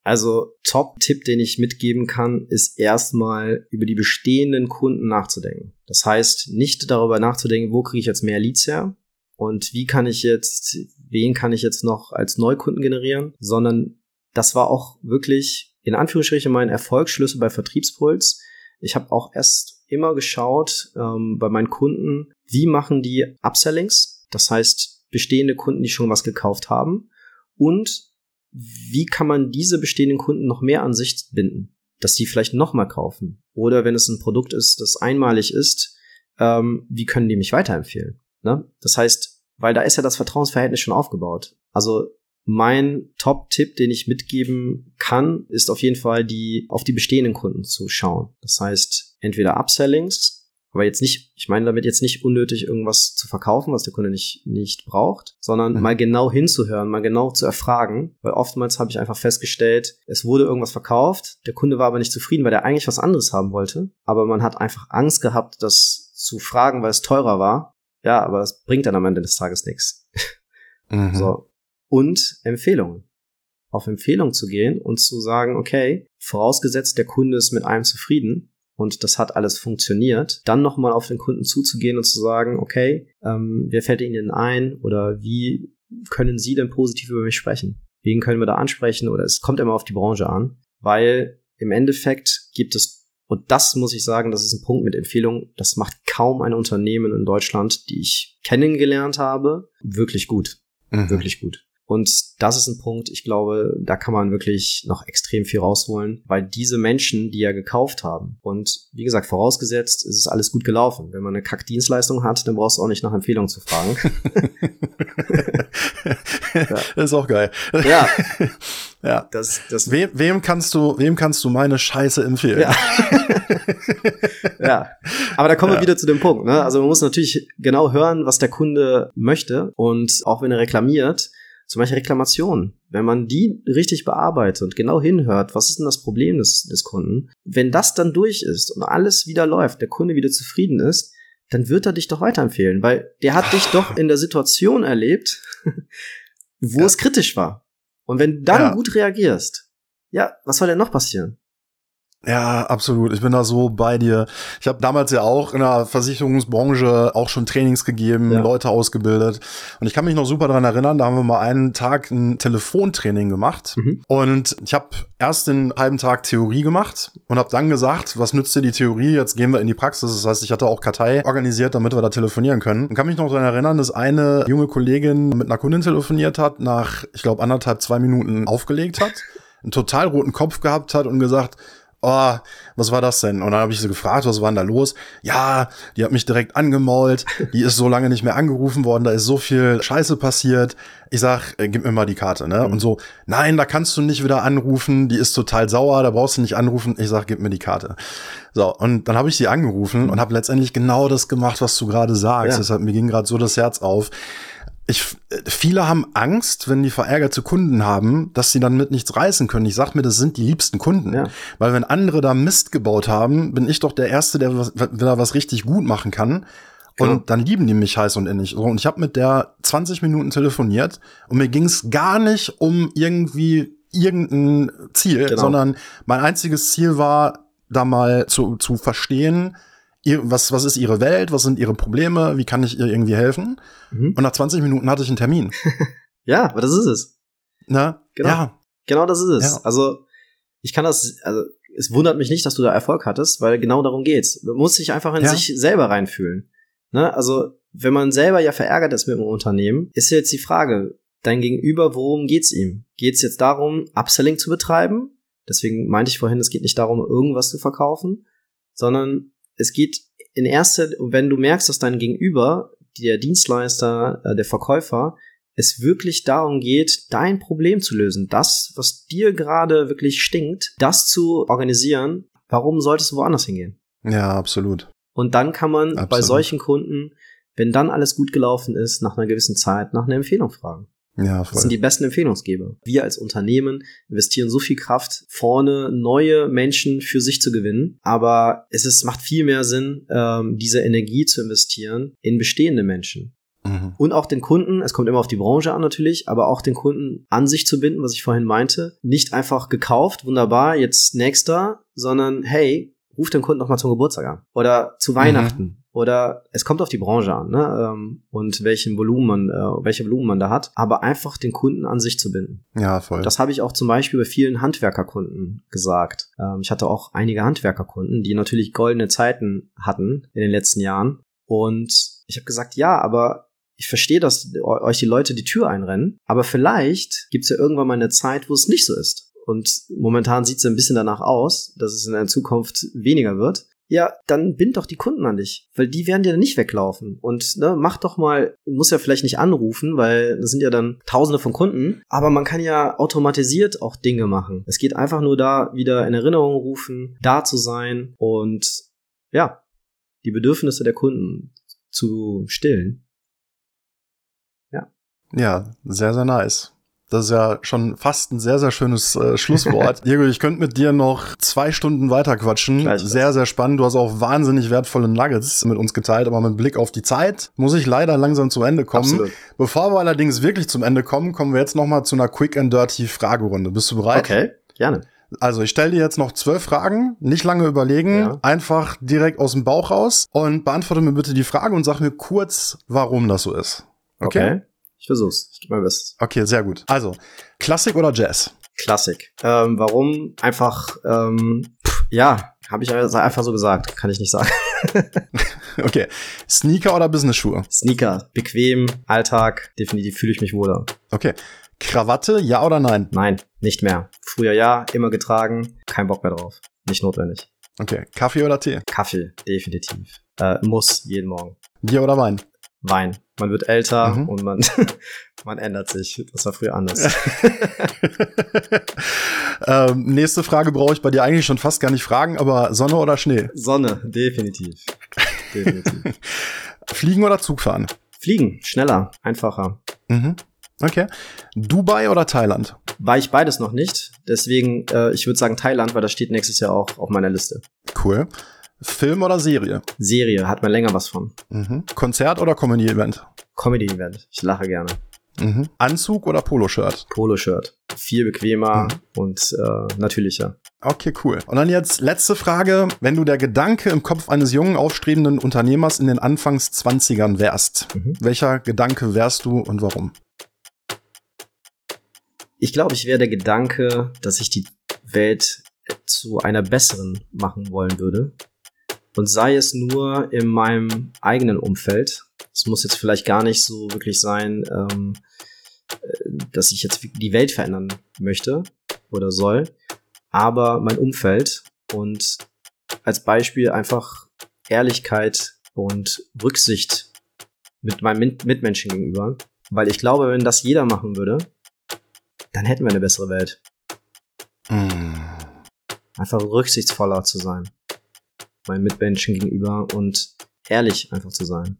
Also Top-Tipp, den ich mitgeben kann, ist erstmal über die bestehenden Kunden nachzudenken. Das heißt, nicht darüber nachzudenken, wo kriege ich jetzt mehr Leads her und wie kann ich jetzt, wen kann ich jetzt noch als Neukunden generieren, sondern das war auch wirklich in Anführungsstrichen mein Erfolgsschlüssel bei Vertriebspuls. Ich habe auch erst immer geschaut ähm, bei meinen Kunden, wie machen die Upsellings, das heißt bestehende Kunden, die schon was gekauft haben und wie kann man diese bestehenden Kunden noch mehr an sich binden, dass die vielleicht nochmal kaufen? Oder wenn es ein Produkt ist, das einmalig ist, ähm, wie können die mich weiterempfehlen? Ne? Das heißt, weil da ist ja das Vertrauensverhältnis schon aufgebaut. Also mein Top-Tipp, den ich mitgeben kann, ist auf jeden Fall die auf die bestehenden Kunden zu schauen. Das heißt, entweder Upsellings, aber jetzt nicht, ich meine damit jetzt nicht unnötig irgendwas zu verkaufen, was der Kunde nicht, nicht braucht, sondern Mhm. mal genau hinzuhören, mal genau zu erfragen, weil oftmals habe ich einfach festgestellt, es wurde irgendwas verkauft, der Kunde war aber nicht zufrieden, weil er eigentlich was anderes haben wollte, aber man hat einfach Angst gehabt, das zu fragen, weil es teurer war. Ja, aber das bringt dann am Ende des Tages nichts. Mhm. So. Und Empfehlungen. Auf Empfehlung zu gehen und zu sagen, okay, vorausgesetzt der Kunde ist mit einem zufrieden und das hat alles funktioniert, dann nochmal auf den Kunden zuzugehen und zu sagen, okay, ähm, wer fällt Ihnen ein oder wie können Sie denn positiv über mich sprechen? Wen können wir da ansprechen? Oder es kommt immer auf die Branche an, weil im Endeffekt gibt es, und das muss ich sagen, das ist ein Punkt mit Empfehlungen, das macht kaum ein Unternehmen in Deutschland, die ich kennengelernt habe, wirklich gut Mhm. wirklich gut. Und das ist ein Punkt, ich glaube, da kann man wirklich noch extrem viel rausholen, weil diese Menschen, die ja gekauft haben und wie gesagt, vorausgesetzt, es ist alles gut gelaufen. Wenn man eine Kackdienstleistung hat, dann brauchst du auch nicht nach Empfehlungen zu fragen. Das ist auch geil. ja, Ja. das, das, Wem, wem kannst du, wem kannst du meine Scheiße empfehlen? Ja. ja. Aber da kommen wir wieder zu dem Punkt. Ne? Also man muss natürlich genau hören, was der Kunde möchte. Und auch wenn er reklamiert, zum Beispiel Reklamationen, wenn man die richtig bearbeitet und genau hinhört, was ist denn das Problem des, des Kunden, wenn das dann durch ist und alles wieder läuft, der Kunde wieder zufrieden ist, dann wird er dich doch weiterempfehlen, weil der hat dich doch in der Situation erlebt, wo Ja. es kritisch war. Und wenn du dann Ja. gut reagierst, ja, was soll denn noch passieren? Ja, absolut. Ich bin da so bei dir. Ich habe damals ja auch in der Versicherungsbranche auch schon Trainings gegeben, Ja. Leute ausgebildet. Und ich kann mich noch super daran erinnern, da haben wir mal einen Tag ein Telefontraining gemacht. Mhm. Und ich habe erst den halben Tag Theorie gemacht und habe dann gesagt, was nützt dir die Theorie? Jetzt gehen wir in die Praxis. Das heißt, ich hatte auch Kartei organisiert, damit wir da telefonieren können. Und kann mich noch daran erinnern, dass eine junge Kollegin mit einer Kundin telefoniert hat, nach, ich glaube, anderthalb, zwei Minuten aufgelegt hat, einen total roten Kopf gehabt hat und gesagt, oh, was war das denn? Und dann habe ich sie gefragt, was war denn da los? Ja, die hat mich direkt angemault, die ist so lange nicht mehr angerufen worden, da ist so viel Scheiße passiert. Ich sag, äh, gib mir mal die Karte, ne? Und so, nein, da kannst du nicht wieder anrufen, die ist total sauer, da brauchst du nicht anrufen. Ich sag, gib mir die Karte. So, und dann habe ich sie angerufen und habe letztendlich genau das gemacht, was du gerade sagst. Ja. Deshalb, mir ging gerade so das Herz auf. Ich, äh, viele haben Angst, wenn die verärgerte Kunden haben, dass sie dann mit nichts reißen können. Ich sag mir, das sind die liebsten Kunden. Ja. Weil wenn andere da Mist gebaut haben, bin ich doch der Erste, der was, der da was richtig gut machen kann. Und Genau. dann lieben die mich heiß und innig. Und ich habe mit der 20 Minuten telefoniert und mir ging es gar nicht um irgendwie irgendein Ziel, Genau. sondern mein einziges Ziel war, da mal zu, zu verstehen, was, was ist ihre Welt, was sind ihre Probleme, wie kann ich ihr irgendwie helfen. Mhm. Und nach 20 Minuten hatte ich einen Termin. Ja, aber das ist es. Ne? Genau. Ja, Genau das ist es. Ja. Also, ich kann das, also, es wundert mich nicht, dass du da Erfolg hattest, weil genau darum geht's. Man muss sich einfach in Ja. sich selber reinfühlen. Ne? Also, wenn man selber ja verärgert ist mit dem Unternehmen, ist jetzt die Frage, dein Gegenüber, worum geht's ihm? Geht's jetzt darum, Upselling zu betreiben? Deswegen meinte ich vorhin, es geht nicht darum, irgendwas zu verkaufen, sondern es geht in erster, wenn du merkst, dass dein Gegenüber, der Dienstleister, äh, der Verkäufer, es wirklich darum geht, dein Problem zu lösen. Das, was dir gerade wirklich stinkt, das zu organisieren. Warum solltest du woanders hingehen? ja, absolut. Und dann kann man bei Absolut. solchen Kunden, wenn dann alles gut gelaufen ist, nach einer gewissen Zeit nach einer Empfehlung fragen. Ja, Das voll. sind die besten Empfehlungsgeber. Wir als Unternehmen investieren so viel Kraft, vorne neue Menschen für sich zu gewinnen. Aber es ist, macht viel mehr Sinn, ähm, diese Energie zu investieren in bestehende Menschen Mhm. und auch den Kunden, es kommt immer auf die Branche an natürlich, aber auch den Kunden an sich zu binden, was ich vorhin meinte. Nicht einfach gekauft, wunderbar, jetzt nächster, sondern hey, ruf den Kunden noch mal zum Geburtstag an oder zu Weihnachten. Oder es kommt auf die Branche an, ne? ähm, Und welchen Volumen man, äh, welche Volumen man da hat, aber einfach den Kunden an sich zu binden. Ja, voll. Das habe ich auch zum Beispiel bei vielen Handwerkerkunden gesagt. Ähm, ich hatte auch einige Handwerkerkunden, die natürlich goldene Zeiten hatten in den letzten Jahren. Und ich habe gesagt, ja, aber ich verstehe, dass euch die Leute die Tür einrennen, aber vielleicht gibt es ja irgendwann mal eine Zeit, wo es nicht so ist. Und momentan sieht es ein bisschen danach aus, dass es in der Zukunft weniger wird. Ja, dann bind doch die Kunden an dich, weil die werden dir nicht weglaufen. Und ne, mach doch mal, muss ja vielleicht nicht anrufen, weil das sind ja dann Tausende von Kunden, aber man kann ja automatisiert auch Dinge machen. Es geht einfach nur da wieder in Erinnerung rufen, da zu sein und ja, die Bedürfnisse der Kunden zu stillen. Ja, sehr, sehr nice. Das ist ja schon fast ein sehr, sehr schönes äh, Schlusswort. Diego, ich könnte mit dir noch zwei Stunden weiter quatschen. Sehr, sehr spannend. Du hast auch wahnsinnig wertvolle Nuggets mit uns geteilt, aber mit Blick auf die Zeit muss ich leider langsam zum Ende kommen. Absolut. Bevor wir allerdings wirklich zum Ende kommen, kommen wir jetzt noch mal zu einer Quick and Dirty Fragerunde. Bist du bereit? Okay, gerne. Also ich stelle dir jetzt noch zwölf Fragen, nicht lange überlegen, Ja. einfach direkt aus dem Bauch raus und beantworte mir bitte die Frage und sag mir kurz, warum das so ist. Okay. Ich versuch's. Ich gebe mein Bestes. Okay, sehr gut. Also, Klassik oder Jazz? Klassik. Ähm, warum? Einfach, ähm, pff, ja, habe ich einfach so gesagt. Kann ich nicht sagen. Okay. Sneaker oder Business-Schuhe? Sneaker, bequem, Alltag, definitiv fühle ich mich wohler. Okay. Krawatte, ja oder nein? Nein, nicht mehr. Früher ja, immer getragen, kein Bock mehr drauf. Nicht notwendig. Okay. Kaffee oder Tee? Kaffee, definitiv. Äh, muss jeden Morgen. Bier oder Wein? Wein. Man wird älter Mhm. und man, man ändert sich. Das war früher anders. ähm, nächste Frage brauche ich bei dir eigentlich schon fast gar nicht fragen, aber Sonne oder Schnee? Sonne, definitiv. Definitiv. Fliegen oder Zug fahren? Fliegen, schneller, einfacher. Mhm. Okay. Dubai oder Thailand? War ich beides noch nicht. Deswegen, äh, ich würde sagen Thailand, weil das steht nächstes Jahr auch auf meiner Liste. Cool. Film oder Serie? Serie, hat man länger was von. Mhm. Konzert oder Comedy-Event? Comedy-Event, ich lache gerne. Mhm. Anzug oder Poloshirt? Polo-Shirt, viel bequemer Mhm. und äh, natürlicher. Okay, cool. Und dann jetzt letzte Frage. Wenn du der Gedanke im Kopf eines jungen, aufstrebenden Unternehmers in den Anfangs 20ern wärst, Mhm. welcher Gedanke wärst du und warum? Ich glaube, ich wäre der Gedanke, dass ich die Welt zu einer besseren machen wollen würde. Und sei es nur in meinem eigenen Umfeld. Es muss jetzt vielleicht gar nicht so wirklich sein, ähm, äh, dass ich jetzt die Welt verändern möchte oder soll. Aber mein Umfeld und als Beispiel einfach Ehrlichkeit und Rücksicht mit meinen Min- Mitmenschen gegenüber. Weil ich glaube, wenn das jeder machen würde, dann hätten wir eine bessere Welt. Mm. Einfach rücksichtsvoller zu sein. Meinen Mitmenschen gegenüber und ehrlich einfach zu sein.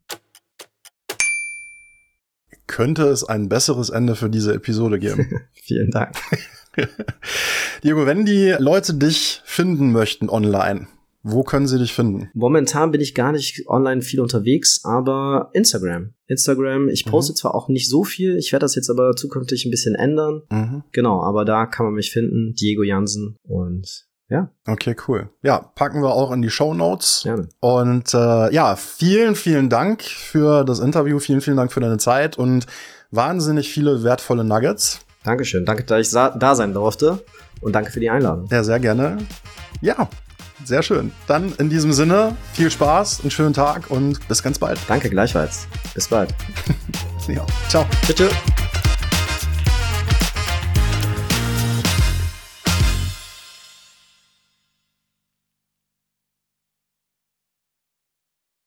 Könnte es ein besseres Ende für diese Episode geben? Vielen Dank. Diego, wenn die Leute dich finden möchten online, wo können sie dich finden? Momentan bin ich gar nicht online viel unterwegs, aber Instagram. Instagram, ich poste zwar auch nicht so viel, ich werde das jetzt aber zukünftig ein bisschen ändern. Mhm. Genau, aber da kann man mich finden, Diego Jansen und ja, Okay, cool. Ja, packen wir auch in die Show Notes. gerne. Und äh, ja, vielen, vielen Dank für das Interview, vielen, vielen Dank für deine Zeit und wahnsinnig viele wertvolle Nuggets. Dankeschön. Danke, dass ich da sein durfte und danke für die Einladung. Ja, sehr gerne. Ja, sehr schön. Dann in diesem Sinne, viel Spaß, einen schönen Tag und bis ganz bald. Danke gleichfalls. Bis bald. Ja, ciao. Tschüss.